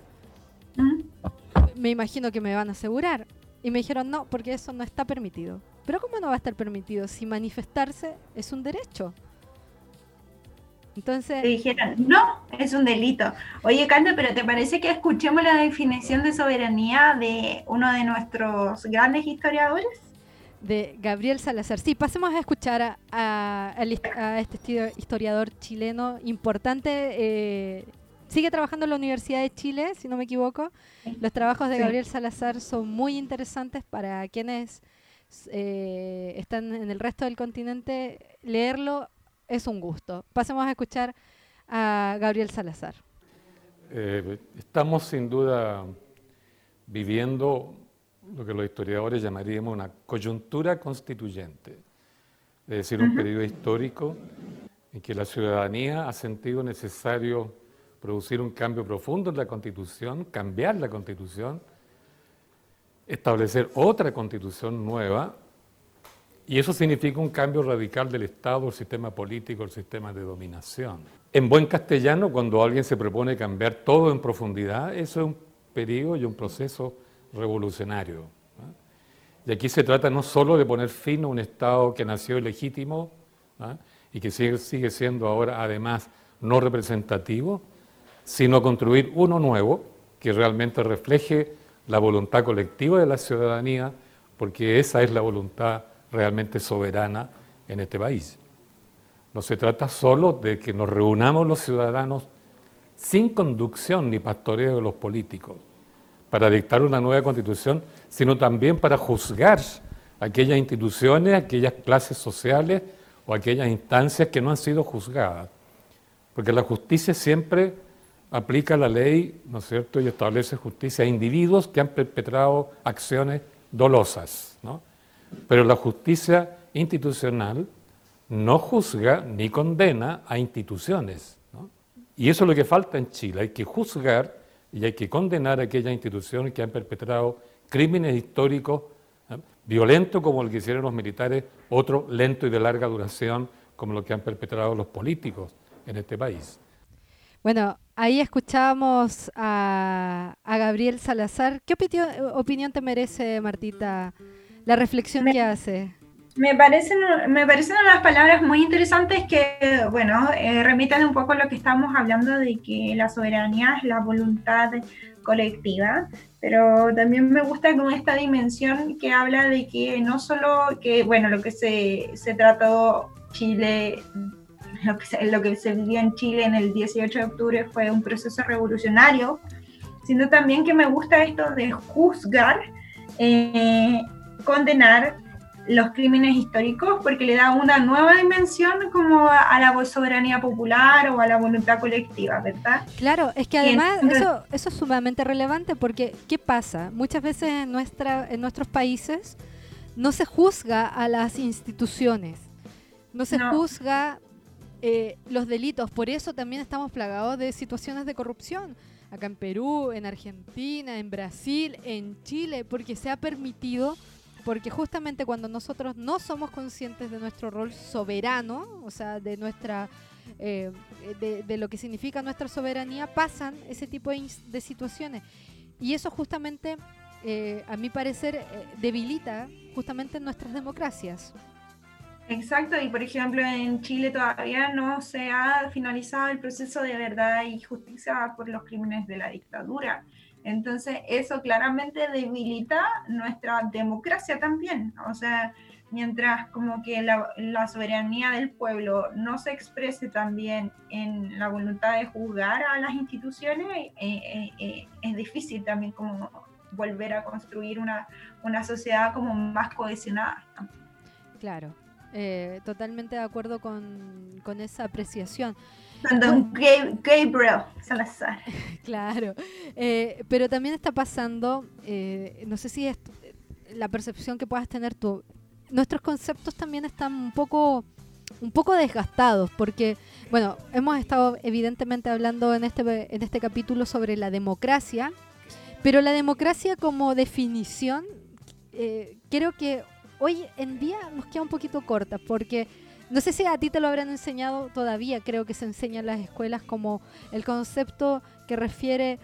[SPEAKER 2] me imagino que me van a asegurar. Y me dijeron, no, porque eso no está permitido. Pero ¿cómo no va a estar permitido si manifestarse es un derecho?
[SPEAKER 1] Entonces. Te dijeron, no, es un delito. Oye, Cande, pero ¿te parece que escuchemos la definición de soberanía de uno de nuestros grandes historiadores?
[SPEAKER 2] De Gabriel Salazar. Sí, pasemos a escuchar a, este historiador chileno importante. Eh, sigue trabajando en la Universidad de Chile, si no me equivoco. Los trabajos de Gabriel Salazar son muy interesantes para quienes eh, están en el resto del continente. Leerlo es un gusto. Pasemos a escuchar a Gabriel Salazar.
[SPEAKER 3] Eh, estamos sin duda viviendo lo que los historiadores llamaríamos una coyuntura constituyente, es decir, un periodo histórico en que la ciudadanía ha sentido necesario producir un cambio profundo en la constitución, cambiar la constitución, establecer otra constitución nueva y eso significa un cambio radical del Estado, el sistema político, el sistema de dominación. En buen castellano, cuando alguien se propone cambiar todo en profundidad, eso es un periodo y un proceso revolucionario. Y aquí se trata no solo de poner fin a un Estado que nació ilegítimo y que sigue siendo ahora además no representativo, sino construir uno nuevo que realmente refleje la voluntad colectiva de la ciudadanía, porque esa es la voluntad realmente soberana en este país. No se trata solo de que nos reunamos los ciudadanos sin conducción ni pastoreo de los políticos para dictar una nueva constitución, sino también para juzgar aquellas instituciones, aquellas clases sociales o aquellas instancias que no han sido juzgadas. Porque la justicia siempre aplica la ley, ¿no es cierto?, y establece justicia a individuos que han perpetrado acciones dolosas, ¿no? Pero la justicia institucional no juzga ni condena a instituciones. Y eso es lo que falta en Chile. Hay que juzgar y hay que condenar a aquellas instituciones que han perpetrado crímenes históricos violentos como el que hicieron los militares, otro lento y de larga duración como lo que han perpetrado los políticos en este país.
[SPEAKER 2] Bueno, ahí escuchábamos a, Gabriel Salazar. ¿Qué opinión te merece, Martita, la reflexión que hace.
[SPEAKER 1] Me parecen, me parecen unas palabras muy interesantes que, bueno, eh, remiten un poco a lo que estamos hablando de que la soberanía es la voluntad colectiva, pero también me gusta con esta dimensión que habla de que no solo que, bueno, lo que se, se trató Chile, lo que, se, lo que se vivió en Chile en el 18 de octubre fue un proceso revolucionario, sino también que me gusta esto de juzgar eh, condenar los crímenes históricos porque le da una nueva dimensión como a, la soberanía popular o a la voluntad colectiva, ¿verdad?
[SPEAKER 2] Claro, es que además eso, eso es sumamente relevante porque ¿qué pasa? Muchas veces en, nuestra, en nuestros países no se juzga a las instituciones, no se juzga eh, los delitos, por eso también estamos plagados de situaciones de corrupción. Acá en Perú, en Argentina, en Brasil, en Chile, porque se ha permitido porque justamente cuando nosotros no somos conscientes de nuestro rol soberano, o sea, de nuestra eh, de, lo que significa nuestra soberanía, pasan ese tipo de, situaciones. Y eso justamente eh, a mi parecer, eh, debilita justamente nuestras democracias.
[SPEAKER 1] Exacto, y por ejemplo en Chile todavía no se ha finalizado el proceso de verdad y justicia por los crímenes de la dictadura. Entonces eso claramente debilita nuestra democracia también. O sea, mientras como que la, soberanía del pueblo no se exprese también en la voluntad de juzgar a las instituciones, eh, eh, eh, es difícil también como volver a construir una, una sociedad como más cohesionada.
[SPEAKER 2] Claro, totalmente de acuerdo con, con esa apreciación.
[SPEAKER 1] Gabriel Salazar. [LAUGHS]
[SPEAKER 2] claro, pero también está pasando, no sé si es la percepción que puedas tener tú, nuestros conceptos también están un poco un poco desgastados porque bueno hemos estado evidentemente hablando en este en este capítulo sobre la democracia pero la democracia como definición eh, creo que hoy en día nos queda un poquito corta porque no sé si a ti te lo habrán enseñado todavía creo que se enseña en las escuelas como el concepto que refiere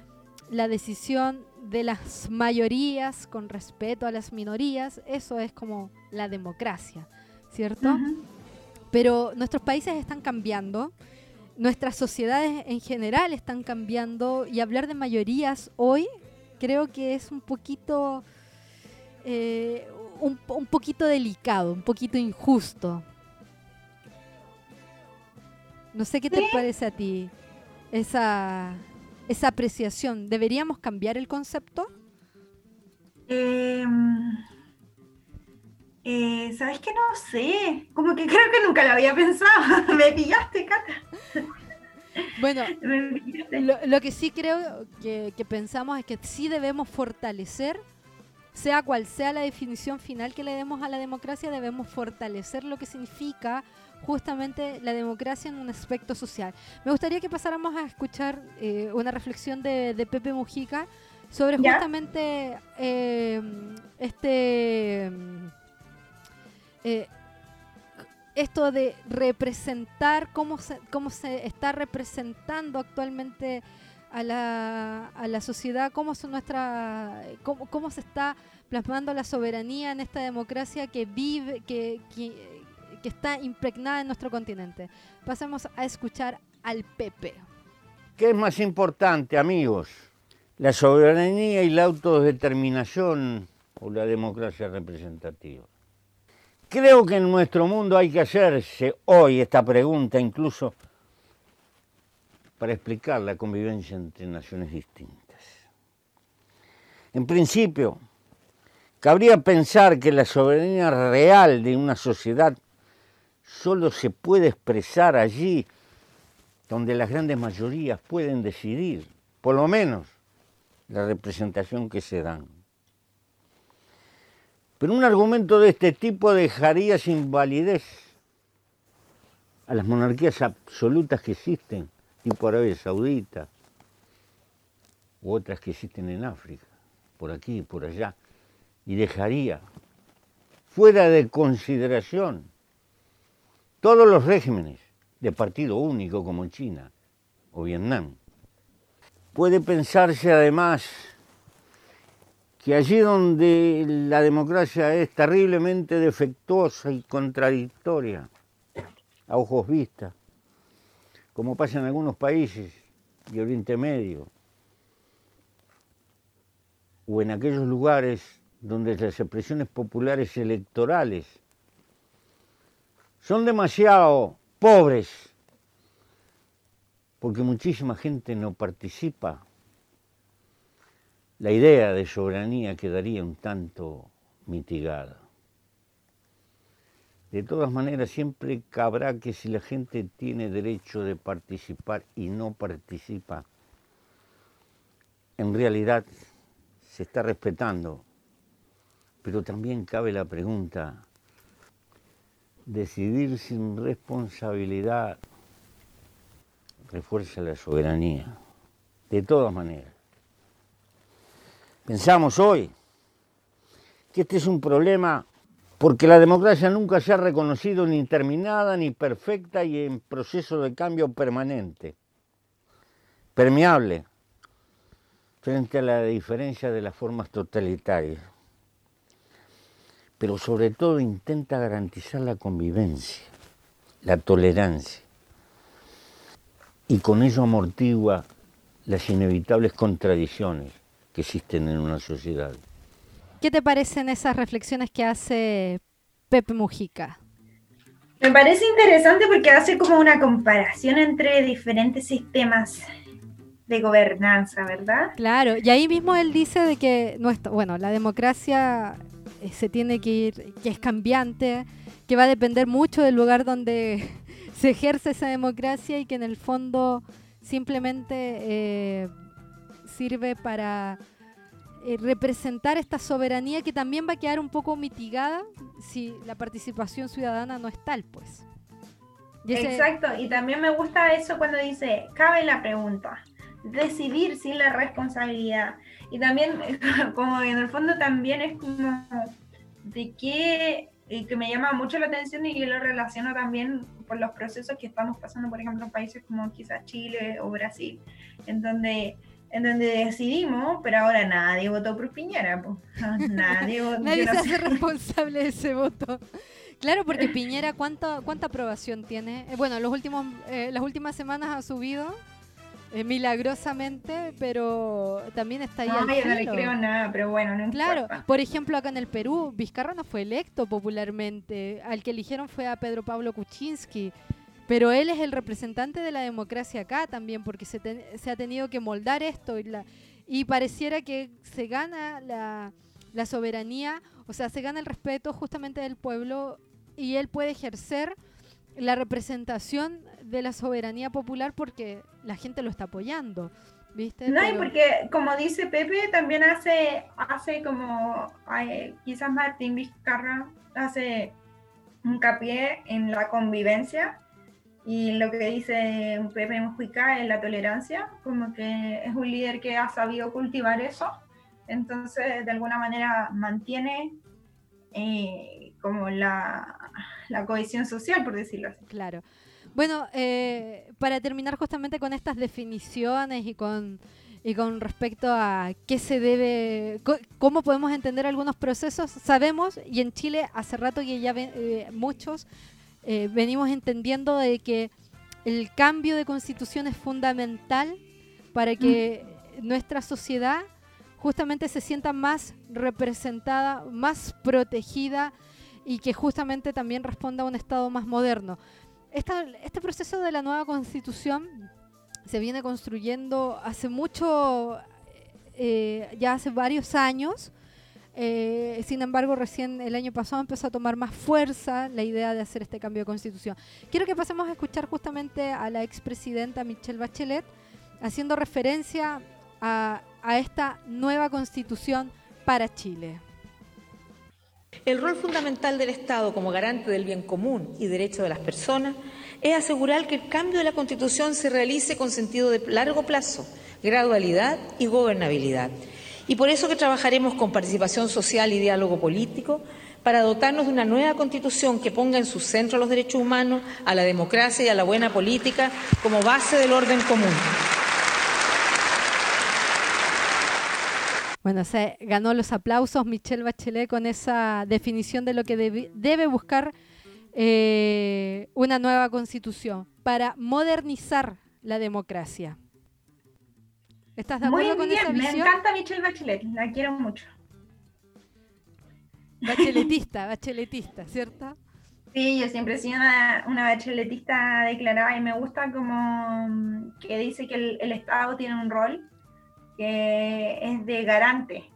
[SPEAKER 2] la decisión de las mayorías con respeto a las minorías, eso es como la democracia, ¿cierto? Pero nuestros países están cambiando, nuestras sociedades en general están cambiando y hablar de mayorías hoy creo que es un poquito, eh, un, un poquito delicado, un poquito injusto. No sé qué te parece a ti esa, esa apreciación? ¿Deberíamos cambiar el concepto?
[SPEAKER 1] Em, eh, ¿Sabes que no sé? Como que creo que nunca lo había pensado. [LAUGHS] Me pillaste, Cata.
[SPEAKER 2] Bueno, [LAUGHS] lo, que sí creo que, que, pensamos es que sí debemos fortalecer, sea cual sea la definición final que le demos a la democracia, debemos fortalecer lo que significa justamente la democracia en un aspecto social. Me gustaría que pasáramos a escuchar eh, una reflexión de, Pepe Mujica sobre justamente eh, este eh, esto de representar cómo se, cómo se está representando actualmente a la, a la sociedad, cómo, son nuestra, cómo, cómo se está plasmando la soberanía en esta democracia que vive, que, que que está impregnada en nuestro continente. Pasemos a escuchar al Pepe.
[SPEAKER 4] ¿Qué es más importante, amigos? ¿La soberanía y la autodeterminación o la democracia representativa? Creo que en nuestro mundo hay que hacerse hoy esta pregunta incluso para explicar la convivencia entre naciones distintas. En principio, cabría pensar que la soberanía real de una sociedad solo se puede expresar allí donde las grandes mayorías pueden decidir, por lo menos la representación que se dan. Pero un argumento de este tipo dejaría sin validez a las monarquías absolutas que existen, tipo Arabia Saudita, u otras que existen en África, por aquí y por allá, y dejaría fuera de consideración todos los regímenes de partido único como China o Vietnam. Puede pensarse además que allí donde la democracia es terriblemente defectuosa y contradictoria, a ojos vistas, como pasa en algunos países de Oriente Medio, o en aquellos lugares donde las expresiones populares electorales son demasiado pobres porque muchísima gente no participa. La idea de soberanía quedaría un tanto mitigada. De todas maneras, siempre cabrá que si la gente tiene derecho de participar y no participa, en realidad se está respetando. Pero también cabe la pregunta, decidir sin responsabilidad refuerza la soberanía, de todas maneras. Pensamos hoy que este es un problema porque la democracia nunca se ha reconocido ni terminada, ni perfecta y en proceso de cambio permanente, permeable frente a la diferencia de las formas totalitarias, pero sobre todo intenta garantizar la convivencia, la tolerancia, y con ello amortigua las inevitables contradicciones que existen en una sociedad.
[SPEAKER 2] ¿Qué te parecen esas reflexiones que hace Pepe Mujica?
[SPEAKER 1] Me parece interesante porque hace como una comparación entre diferentes sistemas de gobernanza, ¿verdad?
[SPEAKER 2] Claro, y ahí mismo él dice de que nuestro, bueno, la democracia eh, se tiene que ir, que es cambiante, que va a depender mucho del lugar donde [LAUGHS] se ejerce esa democracia y que en el fondo simplemente eh, sirve para eh, representar esta soberanía que también va a quedar un poco mitigada si la participación ciudadana no es tal, pues.
[SPEAKER 1] Exacto, y también me gusta eso cuando dice, cabe la pregunta, decidir sin la responsabilidad. Y también, [LAUGHS] como en el fondo también es como de qué, y que me llama mucho la atención y yo lo relaciono también por los procesos que estamos pasando, por ejemplo, en países como quizás Chile o Brasil, en donde en donde decidimos, pero ahora nadie votó por Piñera. [LAUGHS] Nadie,
[SPEAKER 2] nadie se hace responsable de ese voto. Claro, porque [LAUGHS] Piñera, ¿cuánta, cuánta aprobación tiene? Eh, bueno, los últimos, eh, las últimas semanas ha subido eh, milagrosamente, pero también está ahí.
[SPEAKER 1] No, yo no le creo nada, pero bueno, no
[SPEAKER 2] Claro, por ejemplo, acá en el Perú, Vizcarra no fue electo popularmente. Al que eligieron fue a Pedro Pablo Kuczynski. Pero él es el representante de la democracia acá también, porque se, ha tenido que moldar esto y, la, y pareciera que se gana la, la, soberanía, o sea, se gana el respeto justamente del pueblo y él puede ejercer la representación de la soberanía popular porque la gente lo está apoyando. ¿Viste?
[SPEAKER 1] No, y porque como dice Pepe, también hace, hace como, quizás Martín Vizcarra hace hincapié en la convivencia y lo que dice Pepe Mujica es la tolerancia, como que es un líder que ha sabido cultivar eso, entonces de alguna manera mantiene eh, como la, la, cohesión social, por decirlo así.
[SPEAKER 2] Claro. Bueno, eh, para terminar justamente con estas definiciones y con, y con respecto a qué se debe, cómo podemos entender algunos procesos, sabemos, y en Chile hace rato que ya eh, muchos eh, venimos entendiendo de que el cambio de constitución es fundamental para que mm. nuestra sociedad justamente se sienta más representada, más protegida y que justamente también responda a un Estado más moderno. este proceso de la nueva constitución se viene construyendo hace mucho, eh, ya hace varios años, eh, sin embargo, recién el año pasado empezó a tomar más fuerza la idea de hacer este cambio de constitución. Quiero que pasemos a escuchar justamente a la expresidenta Michelle Bachelet haciendo referencia a, a esta nueva constitución para Chile.
[SPEAKER 5] El rol fundamental del Estado como garante del bien común y derecho de las personas es asegurar que el cambio de la Constitución se realice con sentido de largo plazo, gradualidad y gobernabilidad y por eso que trabajaremos con participación social y diálogo político para dotarnos de una nueva constitución que ponga en su centro a los derechos humanos, a la democracia y a la buena política como base del orden común.
[SPEAKER 2] Bueno, se ganó los aplausos Michelle Bachelet con esa definición de lo que debe, buscar eh, una nueva constitución para modernizar la democracia. ¿Estás de acuerdo con esa visión?
[SPEAKER 1] Me encanta Michelle Bachelet, la quiero mucho.
[SPEAKER 2] Bacheletista, [LAUGHS] bacheletista, ¿cierto?
[SPEAKER 1] Sí, yo siempre he sido una, bacheletista declarada y me gusta como mm, que dice que el, Estado tiene un rol que es de garante.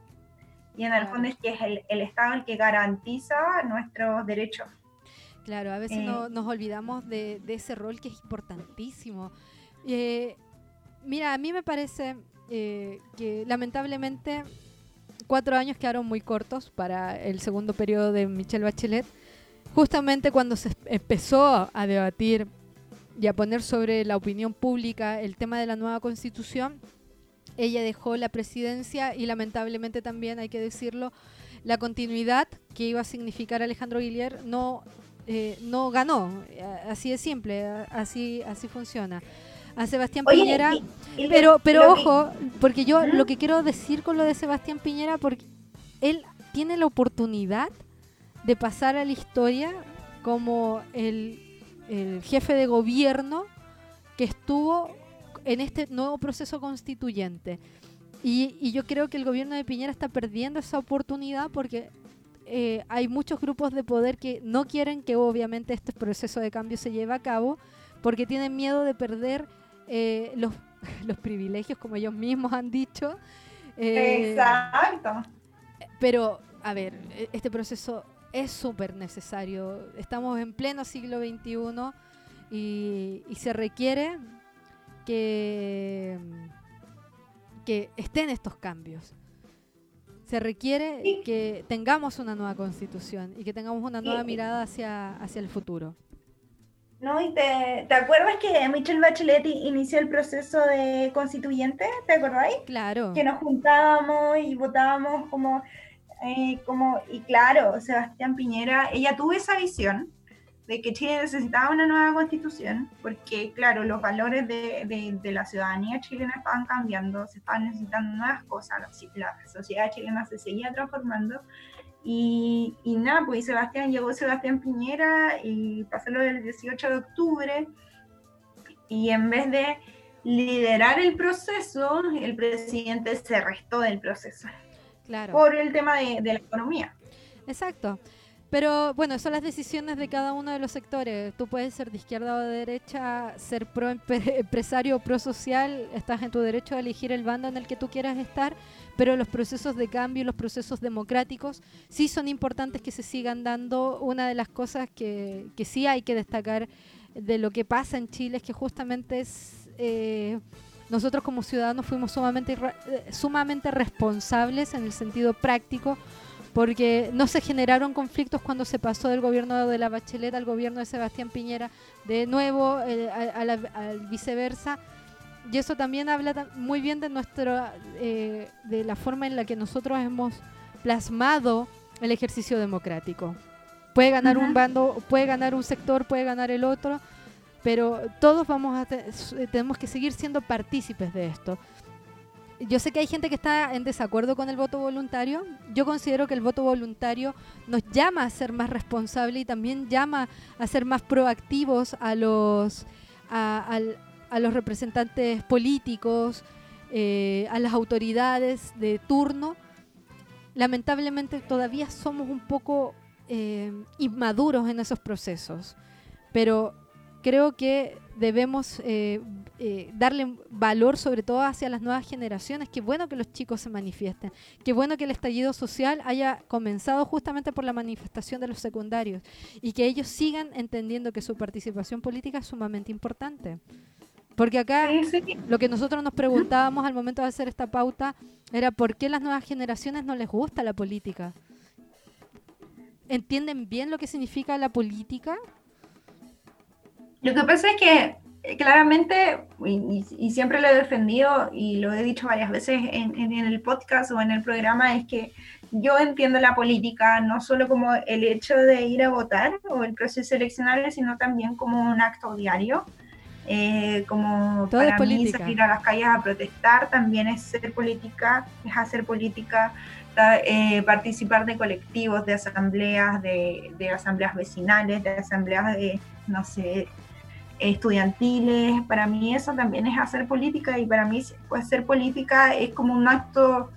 [SPEAKER 1] Y en el fondo es que es el, Estado el que garantiza nuestros derechos.
[SPEAKER 2] Claro, a veces no, eh, nos olvidamos de, ese rol que es importantísimo. Eh, Mira, a mí me parece eh, que lamentablemente cuatro años quedaron muy cortos para el segundo periodo de Michelle Bachelet. Justamente cuando se empezó a debatir y a poner sobre la opinión pública el tema de la nueva constitución, ella dejó la presidencia y lamentablemente también, hay que decirlo, la continuidad que iba a significar Alejandro Guillier no, eh, no ganó. Así de simple, así, así funciona. A Sebastián Piñera. pero pero ojo, porque yo lo que quiero decir con lo de Sebastián Piñera, porque él tiene la oportunidad de pasar a la historia como el, el jefe de gobierno que estuvo en este nuevo proceso constituyente. Y, y, yo creo que el gobierno de Piñera está perdiendo esa oportunidad porque eh, hay muchos grupos de poder que no quieren que obviamente este proceso de cambio se lleve a cabo porque tienen miedo de perder eh, los, [LAUGHS] los, privilegios, como ellos mismos han dicho.
[SPEAKER 1] Eh, Exacto.
[SPEAKER 2] Pero, a ver, e, este proceso es súper necesario. Estamos en pleno siglo XXI y, y se requiere que, que estén estos cambios se requiere que tengamos una nueva constitución y que tengamos una nueva mirada hacia, hacia el futuro.
[SPEAKER 1] No, y te, acuerdas que Michelle Bachelet inició el proceso de constituyente? ¿Te acordáis?
[SPEAKER 2] Claro.
[SPEAKER 1] Que nos juntábamos y votábamos como, eh, como, y claro, Sebastián Piñera, ella tuvo esa visión de que Chile necesitaba una nueva constitución, porque claro, los valores de, de, la ciudadanía chilena estaban cambiando, se estaban necesitando nuevas cosas, la, sociedad chilena se seguía transformando, y, y, nada, pues Sebastián llegó Sebastián Piñera y pasó lo del 18 de octubre, y en vez de liderar el proceso, el presidente se restó del proceso.
[SPEAKER 2] Claro.
[SPEAKER 1] Por el tema de, de la economía.
[SPEAKER 2] Exacto. Pero bueno, son las decisiones de cada uno de los sectores. Tú puedes ser de izquierda o de derecha, ser pro [LAUGHS] empresario o pro social, estás en tu derecho a elegir el bando en el que tú quieras estar, pero los procesos de cambio y los procesos democráticos sí son importantes que se sigan dando. Una de las cosas que, que sí hay que destacar de lo que pasa en Chile es que justamente es... Eh, nosotros como ciudadanos fuimos sumamente, eh, sumamente responsables en el sentido práctico porque no se generaron conflictos cuando se pasó del gobierno de la Bachelet al gobierno de Sebastián Piñera, de nuevo eh, al viceversa. Y eso también habla muy bien de nuestra, eh, de la forma en la que nosotros hemos plasmado el ejercicio democrático. Puede ganar un bando, puede ganar un sector, puede ganar el otro, pero todos vamos a tenemos que seguir siendo partícipes de esto yo sé que hay gente que está en desacuerdo con el voto voluntario. Yo considero que el voto voluntario nos llama a ser más responsables y también llama a ser más proactivos a los, a, los representantes políticos, eh, a las autoridades de turno. Lamentablemente todavía somos un poco eh, inmaduros en esos procesos, pero creo que debemos eh, darle valor sobre todo hacia las nuevas generaciones. Qué bueno que los chicos se manifiesten. Qué bueno que el estallido social haya comenzado justamente por la manifestación de los secundarios y que ellos sigan entendiendo que su participación política es sumamente importante. Porque acá lo que nosotros nos preguntábamos al momento de hacer esta pauta era por qué las nuevas generaciones no les gusta la política. ¿Entienden bien lo que significa la política?
[SPEAKER 1] Lo que pasa es que eh, claramente, y, siempre lo he defendido y lo he dicho varias veces en, el podcast o en el programa, es que yo entiendo la política no solo como el hecho de ir a votar o el proceso eleccionario, sino también como un acto diario. Eh, como para mí salir a las calles a protestar también es ser política, es hacer política, eh, participar de colectivos, de asambleas, de, de asambleas vecinales, de asambleas de, no sé, estudiantiles, para mí eso también es hacer política y para mí pues ser política es como un acto,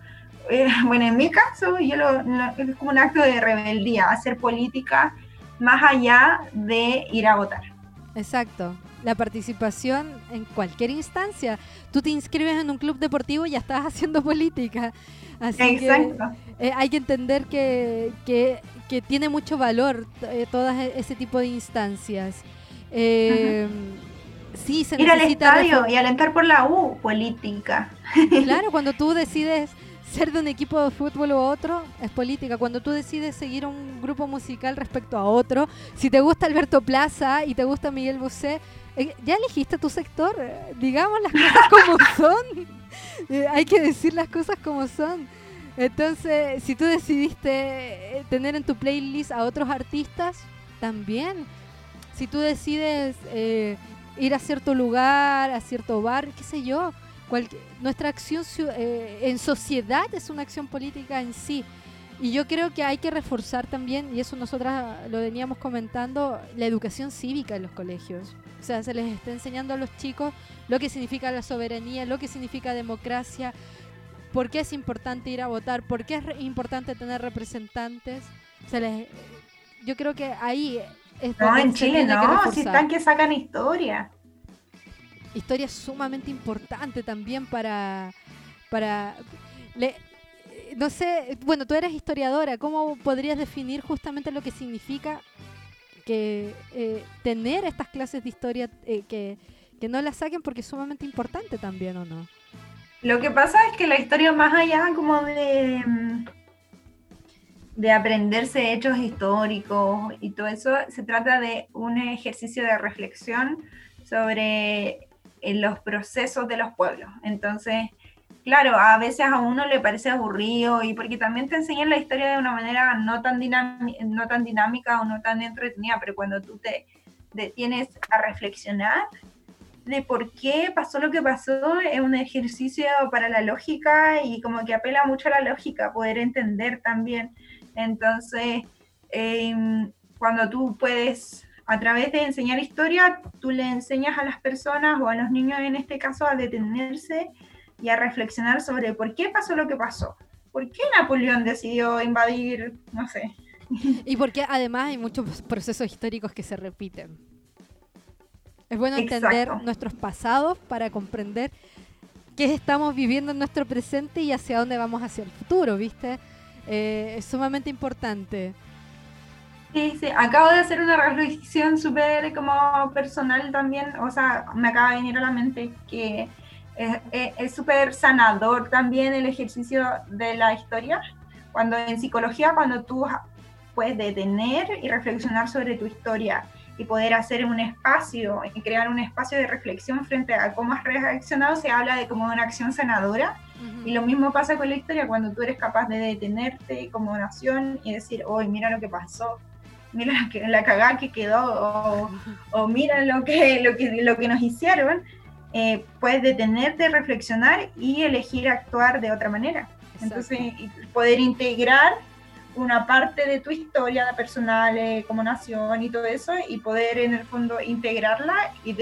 [SPEAKER 1] eh, [LAUGHS] bueno, en mi caso yo lo, es como un acto de rebeldía, hacer política más allá de ir a votar.
[SPEAKER 2] Exacto, la participación en cualquier instancia. Tú te inscribes en un club deportivo y ya estás haciendo [LAUGHS] política. Así Exacto. que eh, hay que entender que, que, que tiene mucho valor eh, todo ese tipo de instancias. Eh, sí, se
[SPEAKER 1] Ir al estadio y alentar por la U, política. [LAUGHS]
[SPEAKER 2] Claro, cuando tú decides ser de un equipo de fútbol u otro, es política. Cuando tú decides seguir un grupo musical respecto a otro, si te gusta Alberto Plaza y te gusta Miguel Bosé, ya elegiste tu sector. Digamos las [LAUGHS] cosas como son. [LAUGHS] Eh, hay que decir las cosas como son. Entonces, si tú decidiste tener en tu playlist a otros artistas, también si tú decides eh, ir a cierto lugar, a cierto bar, qué sé yo. nuestra acción eh, en sociedad es una acción política en sí. Y yo creo que hay que reforzar también, y eso nosotras lo veníamos comentando, la educación cívica en los colegios. O sea, se les está enseñando a los chicos lo que significa la soberanía, lo que significa democracia, por qué es importante ir a votar, por qué es importante tener representantes. Se les, yo creo que ahí
[SPEAKER 1] es No, en Chile no, si están que sacan historia.
[SPEAKER 2] Historia sumamente importante también para... para le, no sé, bueno, tú eres historiadora, ¿cómo podrías definir justamente lo que significa que eh, tener estas clases de historia eh, que, que no las saquen porque es sumamente importante también, ¿o no?
[SPEAKER 1] Lo que pasa es que la historia más allá como de, mm, de aprenderse hechos históricos y todo eso, se trata de un ejercicio de reflexión sobre eh, los procesos de los pueblos. Entonces, claro, a veces a uno le parece aburrido y porque también te enseñan la historia de una manera no tan, dinámica o no tan entretenida, pero cuando tú te detienes a reflexionar de por qué pasó lo que pasó es un ejercicio para la lógica y como que apela mucho a la lógica, poder entender también. Entonces, em, cuando tú puedes, a través de enseñar historia, tú le enseñas a las personas o a los niños en este caso a detenerse y a reflexionar sobre por qué pasó lo que pasó. ¿Por qué Napoleón decidió invadir, no sé? [LAUGHS]
[SPEAKER 2] Y porque además hay muchos procesos históricos que se repiten. Es bueno entender nuestros pasados para comprender qué estamos viviendo en nuestro presente y hacia dónde vamos hacia el futuro, ¿viste? Eh, es sumamente importante.
[SPEAKER 1] Sí, sí, acabo de hacer una reflexión súper como personal también, o sea, me acaba de venir a la mente que es súper sanador también el ejercicio de la historia. Cuando en psicología, cuando tú puedes detener y reflexionar sobre tu historia y poder hacer un espacio y crear un espacio de reflexión frente a cómo has reaccionado, se habla de como una acción sanadora. Y lo mismo pasa con la historia cuando tú eres capaz de detenerte como nación y decir, hoy mira lo que pasó, mira la, cagada que quedó, o, mira lo que, lo, que, lo que nos hicieron, eh, puedes detenerte, reflexionar y elegir actuar de otra manera. Entonces, poder integrar una parte de tu historia personal eh, como nación y todo eso, y poder en el fondo integrarla y,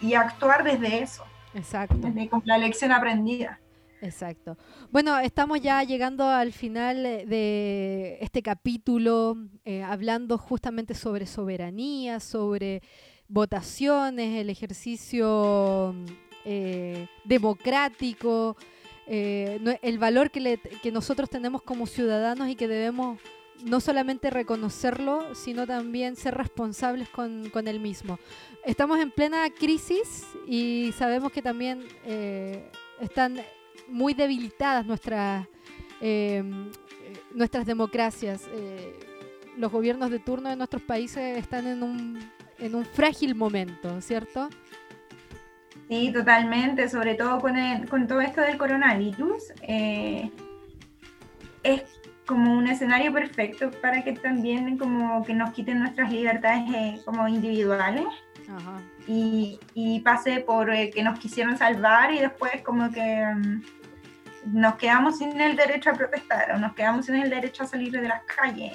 [SPEAKER 1] y actuar desde eso.
[SPEAKER 2] Exacto.
[SPEAKER 1] Desde con la lección aprendida.
[SPEAKER 2] Exacto. Bueno, estamos ya llegando al final de este capítulo, eh, hablando justamente sobre soberanía, sobre votaciones, el ejercicio eh, democrático, eh, el valor que, nosotros tenemos como ciudadanos y que debemos no solamente reconocerlo, sino también ser responsables con, con él mismo. Estamos en plena crisis y sabemos que también eh, están muy debilitadas nuestras, nuestras democracias. los gobiernos de turno de nuestros países están en un, en un frágil momento, ¿cierto?
[SPEAKER 1] Sí, totalmente, sobre todo con, con todo esto del coronavirus. Eh, es como un escenario perfecto para que también como que nos quiten nuestras libertades eh, como individuales Y, y, pase por eh, que nos quisieron salvar y después como que mm, nos quedamos sin el derecho a protestar o nos quedamos sin el derecho a salir de las calles.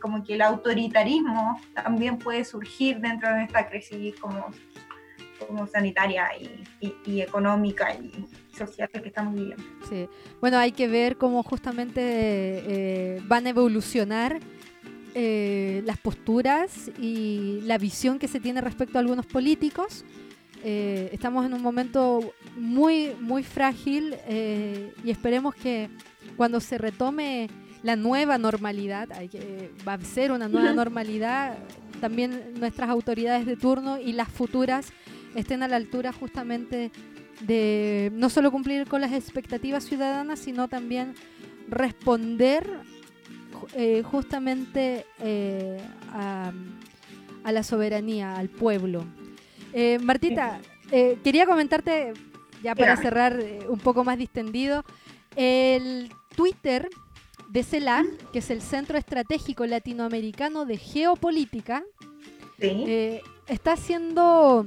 [SPEAKER 1] como que el autoritarismo también puede surgir dentro de esta crisis como como sanitaria y, económica y social que estamos viviendo.
[SPEAKER 2] Sí. Bueno, hay que ver cómo justamente eh, van a evolucionar eh, las posturas y la visión que se tiene respecto a algunos políticos. Eh, estamos en un momento muy, muy frágil y esperemos que cuando se retome la nueva normalidad, hay que, va a ser una nueva normalidad, también nuestras autoridades de turno y las futuras estén a la altura justamente de no solo cumplir con las expectativas ciudadanas, sino también responder eh, justamente eh, a, la soberanía, al pueblo. Eh, Martita, quería comentarte, ya para cerrar un poco más distendido, el Twitter de CELAC, que es el Centro Estratégico Latinoamericano de Geopolítica, está haciendo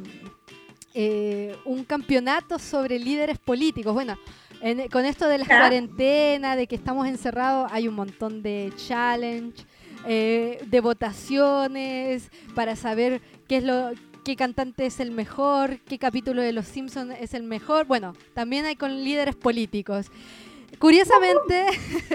[SPEAKER 2] eh, un campeonato sobre líderes políticos. Bueno, con esto de las cuarentena, de que estamos encerrados, hay un montón de challenge, eh, de votaciones para saber qué es lo qué cantante es el mejor, qué capítulo de Los Simpsons es el mejor. Bueno, también hay con líderes políticos. Curiosamente,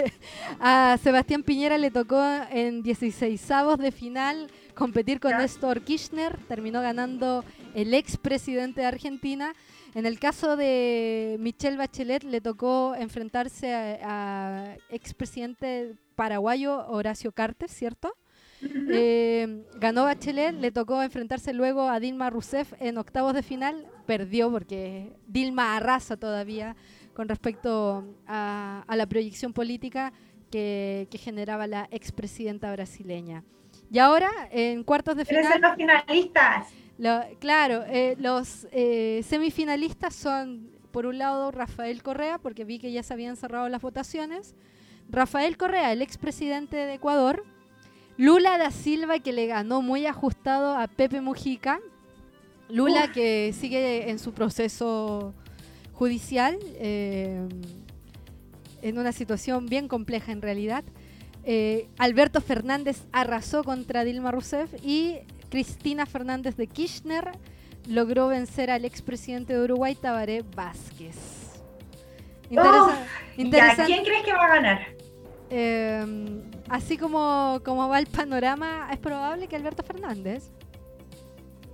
[SPEAKER 2] [LAUGHS] a Sebastián Piñera le tocó en 16 de final competir con Néstor Kirchner, terminó ganando el expresidente de Argentina. En el caso de Michelle Bachelet le tocó enfrentarse a, expresidente paraguayo Horacio Carter, ¿cierto? Eh, ganó Bachelet, le tocó enfrentarse luego a Dilma Rousseff en octavos de final, perdió porque Dilma arrasa todavía con respecto a, la proyección política que, generaba la expresidenta brasileña. Y ahora, en cuartos de final...
[SPEAKER 1] los finalistas?
[SPEAKER 2] claro, eh, los eh, semifinalistas son, por un lado, Rafael Correa, porque vi que ya se habían cerrado las votaciones. Rafael Correa, el expresidente de Ecuador. Lula da Silva, que le ganó muy ajustado a Pepe Mujica. Lula, que sigue en su proceso judicial, eh, en una situación bien compleja en realidad. Eh, Alberto Fernández arrasó contra Dilma Rousseff y Cristina Fernández de Kirchner logró vencer al expresidente de Uruguay, Tabaré Vázquez.
[SPEAKER 1] ¿Quién crees que va a ganar?
[SPEAKER 2] Eh, así como, como va el panorama, es probable que Alberto Fernández.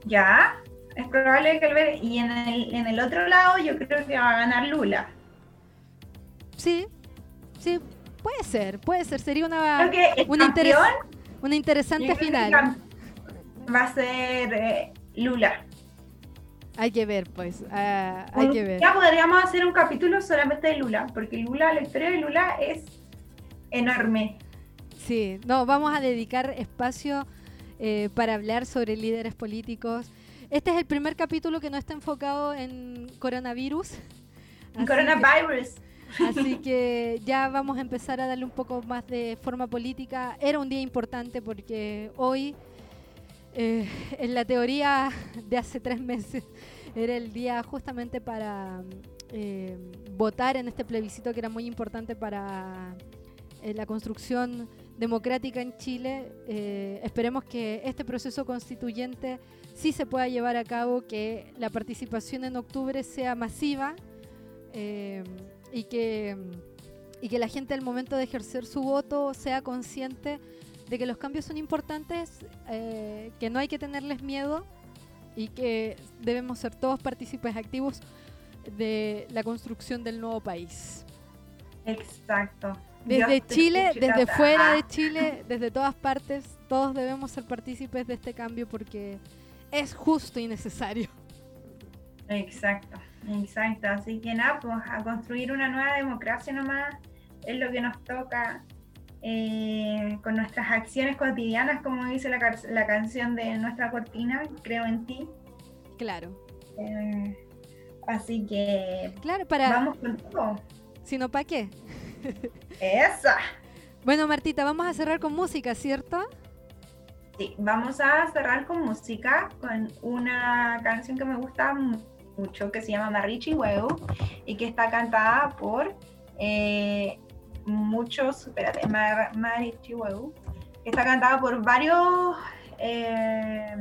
[SPEAKER 1] Ya es probable que el y en el, en el otro lado yo creo que va a ganar Lula.
[SPEAKER 2] Sí, sí, puede ser, puede ser, sería una, una, una interesante final.
[SPEAKER 1] Va a ser eh, Lula.
[SPEAKER 2] Hay que ver, pues, ah, hay que ver.
[SPEAKER 1] Ya podríamos hacer un capítulo solamente de Lula, porque Lula, la historia de Lula es enorme.
[SPEAKER 2] Sí, no, vamos a dedicar espacio eh, para hablar sobre líderes políticos, este es el primer capítulo que no está enfocado en coronavirus.
[SPEAKER 1] coronavirus.
[SPEAKER 2] así que ya vamos a empezar a darle un poco más de forma política. Era un día importante porque hoy, eh, en la teoría de hace tres meses, era el día justamente para eh, votar en este plebiscito que era muy importante para la construcción democrática en Chile. esperemos que este proceso constituyente sí se pueda llevar a cabo, que la participación en octubre sea masiva eh, y, que, y que la gente al momento de ejercer su voto sea consciente de que los cambios son importantes, eh, que no hay que tenerles miedo y que debemos ser todos partícipes activos de la construcción del nuevo país.
[SPEAKER 1] Exacto.
[SPEAKER 2] Desde Chile, desde fuera de Chile, desde todas partes, todos debemos ser partícipes de este cambio porque es justo y necesario.
[SPEAKER 1] Exacto, exacto. Así que nada, pues a construir una nueva democracia nomás es lo que nos toca eh, con nuestras acciones cotidianas, como dice la, canción de nuestra cortina, Creo en ti.
[SPEAKER 2] Claro.
[SPEAKER 1] Eh, así que
[SPEAKER 2] claro, para...
[SPEAKER 1] vamos con todo.
[SPEAKER 2] Si no, ¿para qué?
[SPEAKER 1] Esa.
[SPEAKER 2] Bueno, Martita, vamos a cerrar con música, ¿cierto?
[SPEAKER 1] Sí, vamos a cerrar con música, con una canción que me gusta mucho, que se llama Marichi Huevo y que está cantada por eh, muchos, espérate, Marichi Huevo, que está cantada por varios eh,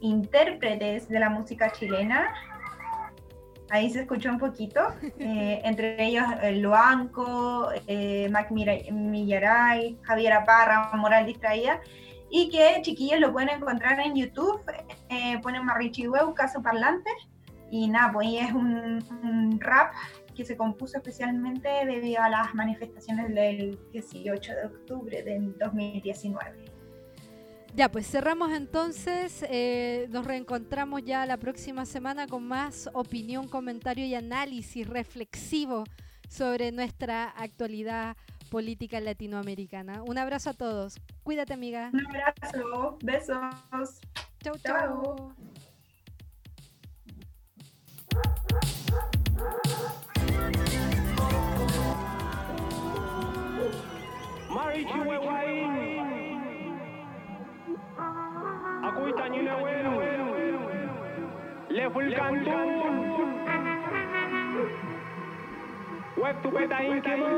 [SPEAKER 1] intérpretes de la música chilena Ahí se escuchó un poquito, eh, entre ellos el Luanco, eh, Mac Millaray, Javier Aparra, Moral Distraída, y que chiquillos lo pueden encontrar en YouTube, eh, ponen Marichi Web, Caso Parlante, y nada, pues es un, rap que se compuso especialmente debido a las manifestaciones del 18 de octubre del 2019.
[SPEAKER 2] Ya, pues cerramos entonces. Eh, nos reencontramos ya la próxima semana con más opinión, comentario y análisis reflexivo sobre nuestra actualidad política latinoamericana. Un abrazo a todos. Cuídate, amiga.
[SPEAKER 1] Un abrazo. Besos.
[SPEAKER 2] Chau, chau.
[SPEAKER 6] kuita nyine wenu leful kantun weftu peta inkimun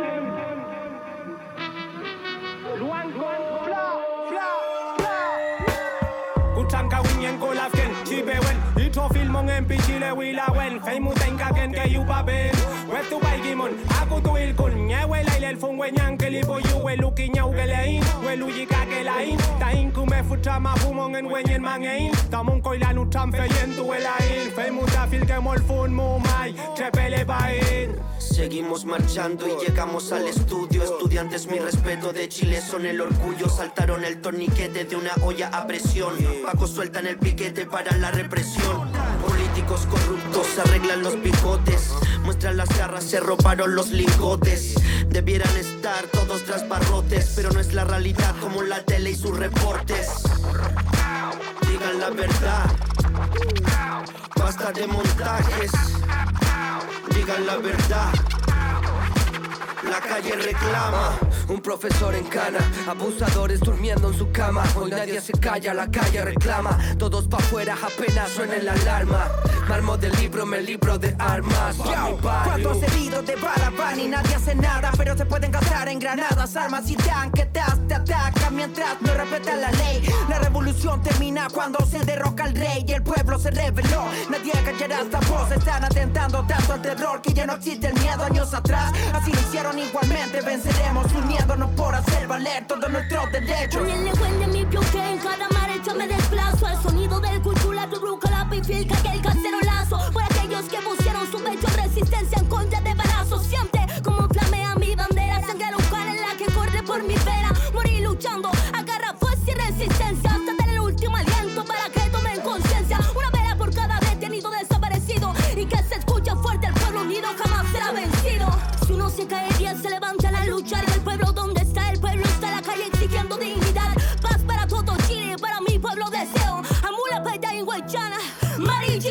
[SPEAKER 6] luanko fla fla fla. Kutanka wingen kolafken chibewen Ito filmon en pichile wilawen Feimu tenka ken ke yupa ben. Weftu baigimon akutu ilkun. Tu ilkun. Nyewe laile el fun wenyan ke lipo yuwe luki nyau gelein. Welu yika gelain. Tain kume futra ma fumong en wenyen mangein. Tamon koila nu tam feyen tu elain. Famous da fil ke mol fun mumai. Trepele bain.
[SPEAKER 7] Seguimos marchando y llegamos al estudio. Estudiantes, mi respeto de Chile son el orgullo. Saltaron el torniquete de una olla a presión. Paco sueltan el piquete para la represión. Políticos corruptos arreglan los picotes. Muestran las garras, se robaron los lingotes. Debieran estar todos tras barrotes, pero no es la realidad como la tele y sus reportes. Digan la verdad. Basta de montajes. Digan la verdad. La calle reclama.
[SPEAKER 8] Un profesor en cana, abusadores durmiendo en su cama. Hoy nadie se calla, la calle reclama. Todos pa' afuera apenas suena la alarma. Marmo del libro, me libro de armas.
[SPEAKER 9] ¿Cuántos heridos de bala van y nadie hace nada? Pero se pueden gastar en granadas, armas y tanquetas. Te atacan mientras no respetan la ley. La revolución termina cuando se derroca al rey y el pueblo se rebeló. Nadie callará esta voz. Están atentando tanto al terror que ya no existe el miedo años atrás. Así lo hicieron igualmente. Venceremos uniéndonos por hacer valer todos nuestros derechos.
[SPEAKER 10] Con el lenguaje de mi pioque en cada marcha me desplazo al sonido del cultura, tu ruca, la pifilca, que el cacerolazo. Por aquellos que pusieron su pecho resistencia en contra Se caería, se levanta a luchar y el pueblo donde está el pueblo está en la calle exigiendo dignidad. Paz para todo Chile, para mi pueblo deseo. Amula Peta y Huaychana, Marichi.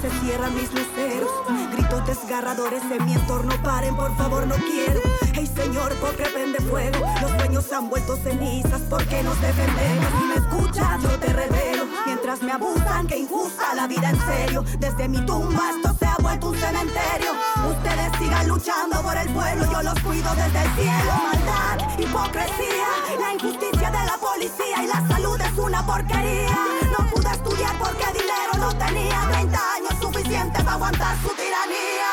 [SPEAKER 9] Se cierran mis luceros, gritos desgarradores en mi entorno. Paren, por favor, no quiero. Hey, señor, porque prende fuego. Los sueños han vuelto cenizas porque nos defendemos. Si me escuchas, yo te revelo. Mientras me abusan, que injusta la vida en serio. Desde mi tumba esto se ha vuelto un cementerio. Ustedes sigan luchando por el pueblo, yo los cuido desde el cielo. Maldad, hipocresía, la injusticia de la policía y la salud es una porquería. No pude estudiar porque dinero no tenía. 30 años suficiente para aguantar su tiranía.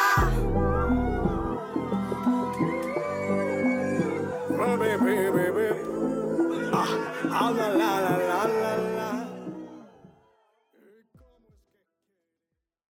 [SPEAKER 6] Ah, I'm alive.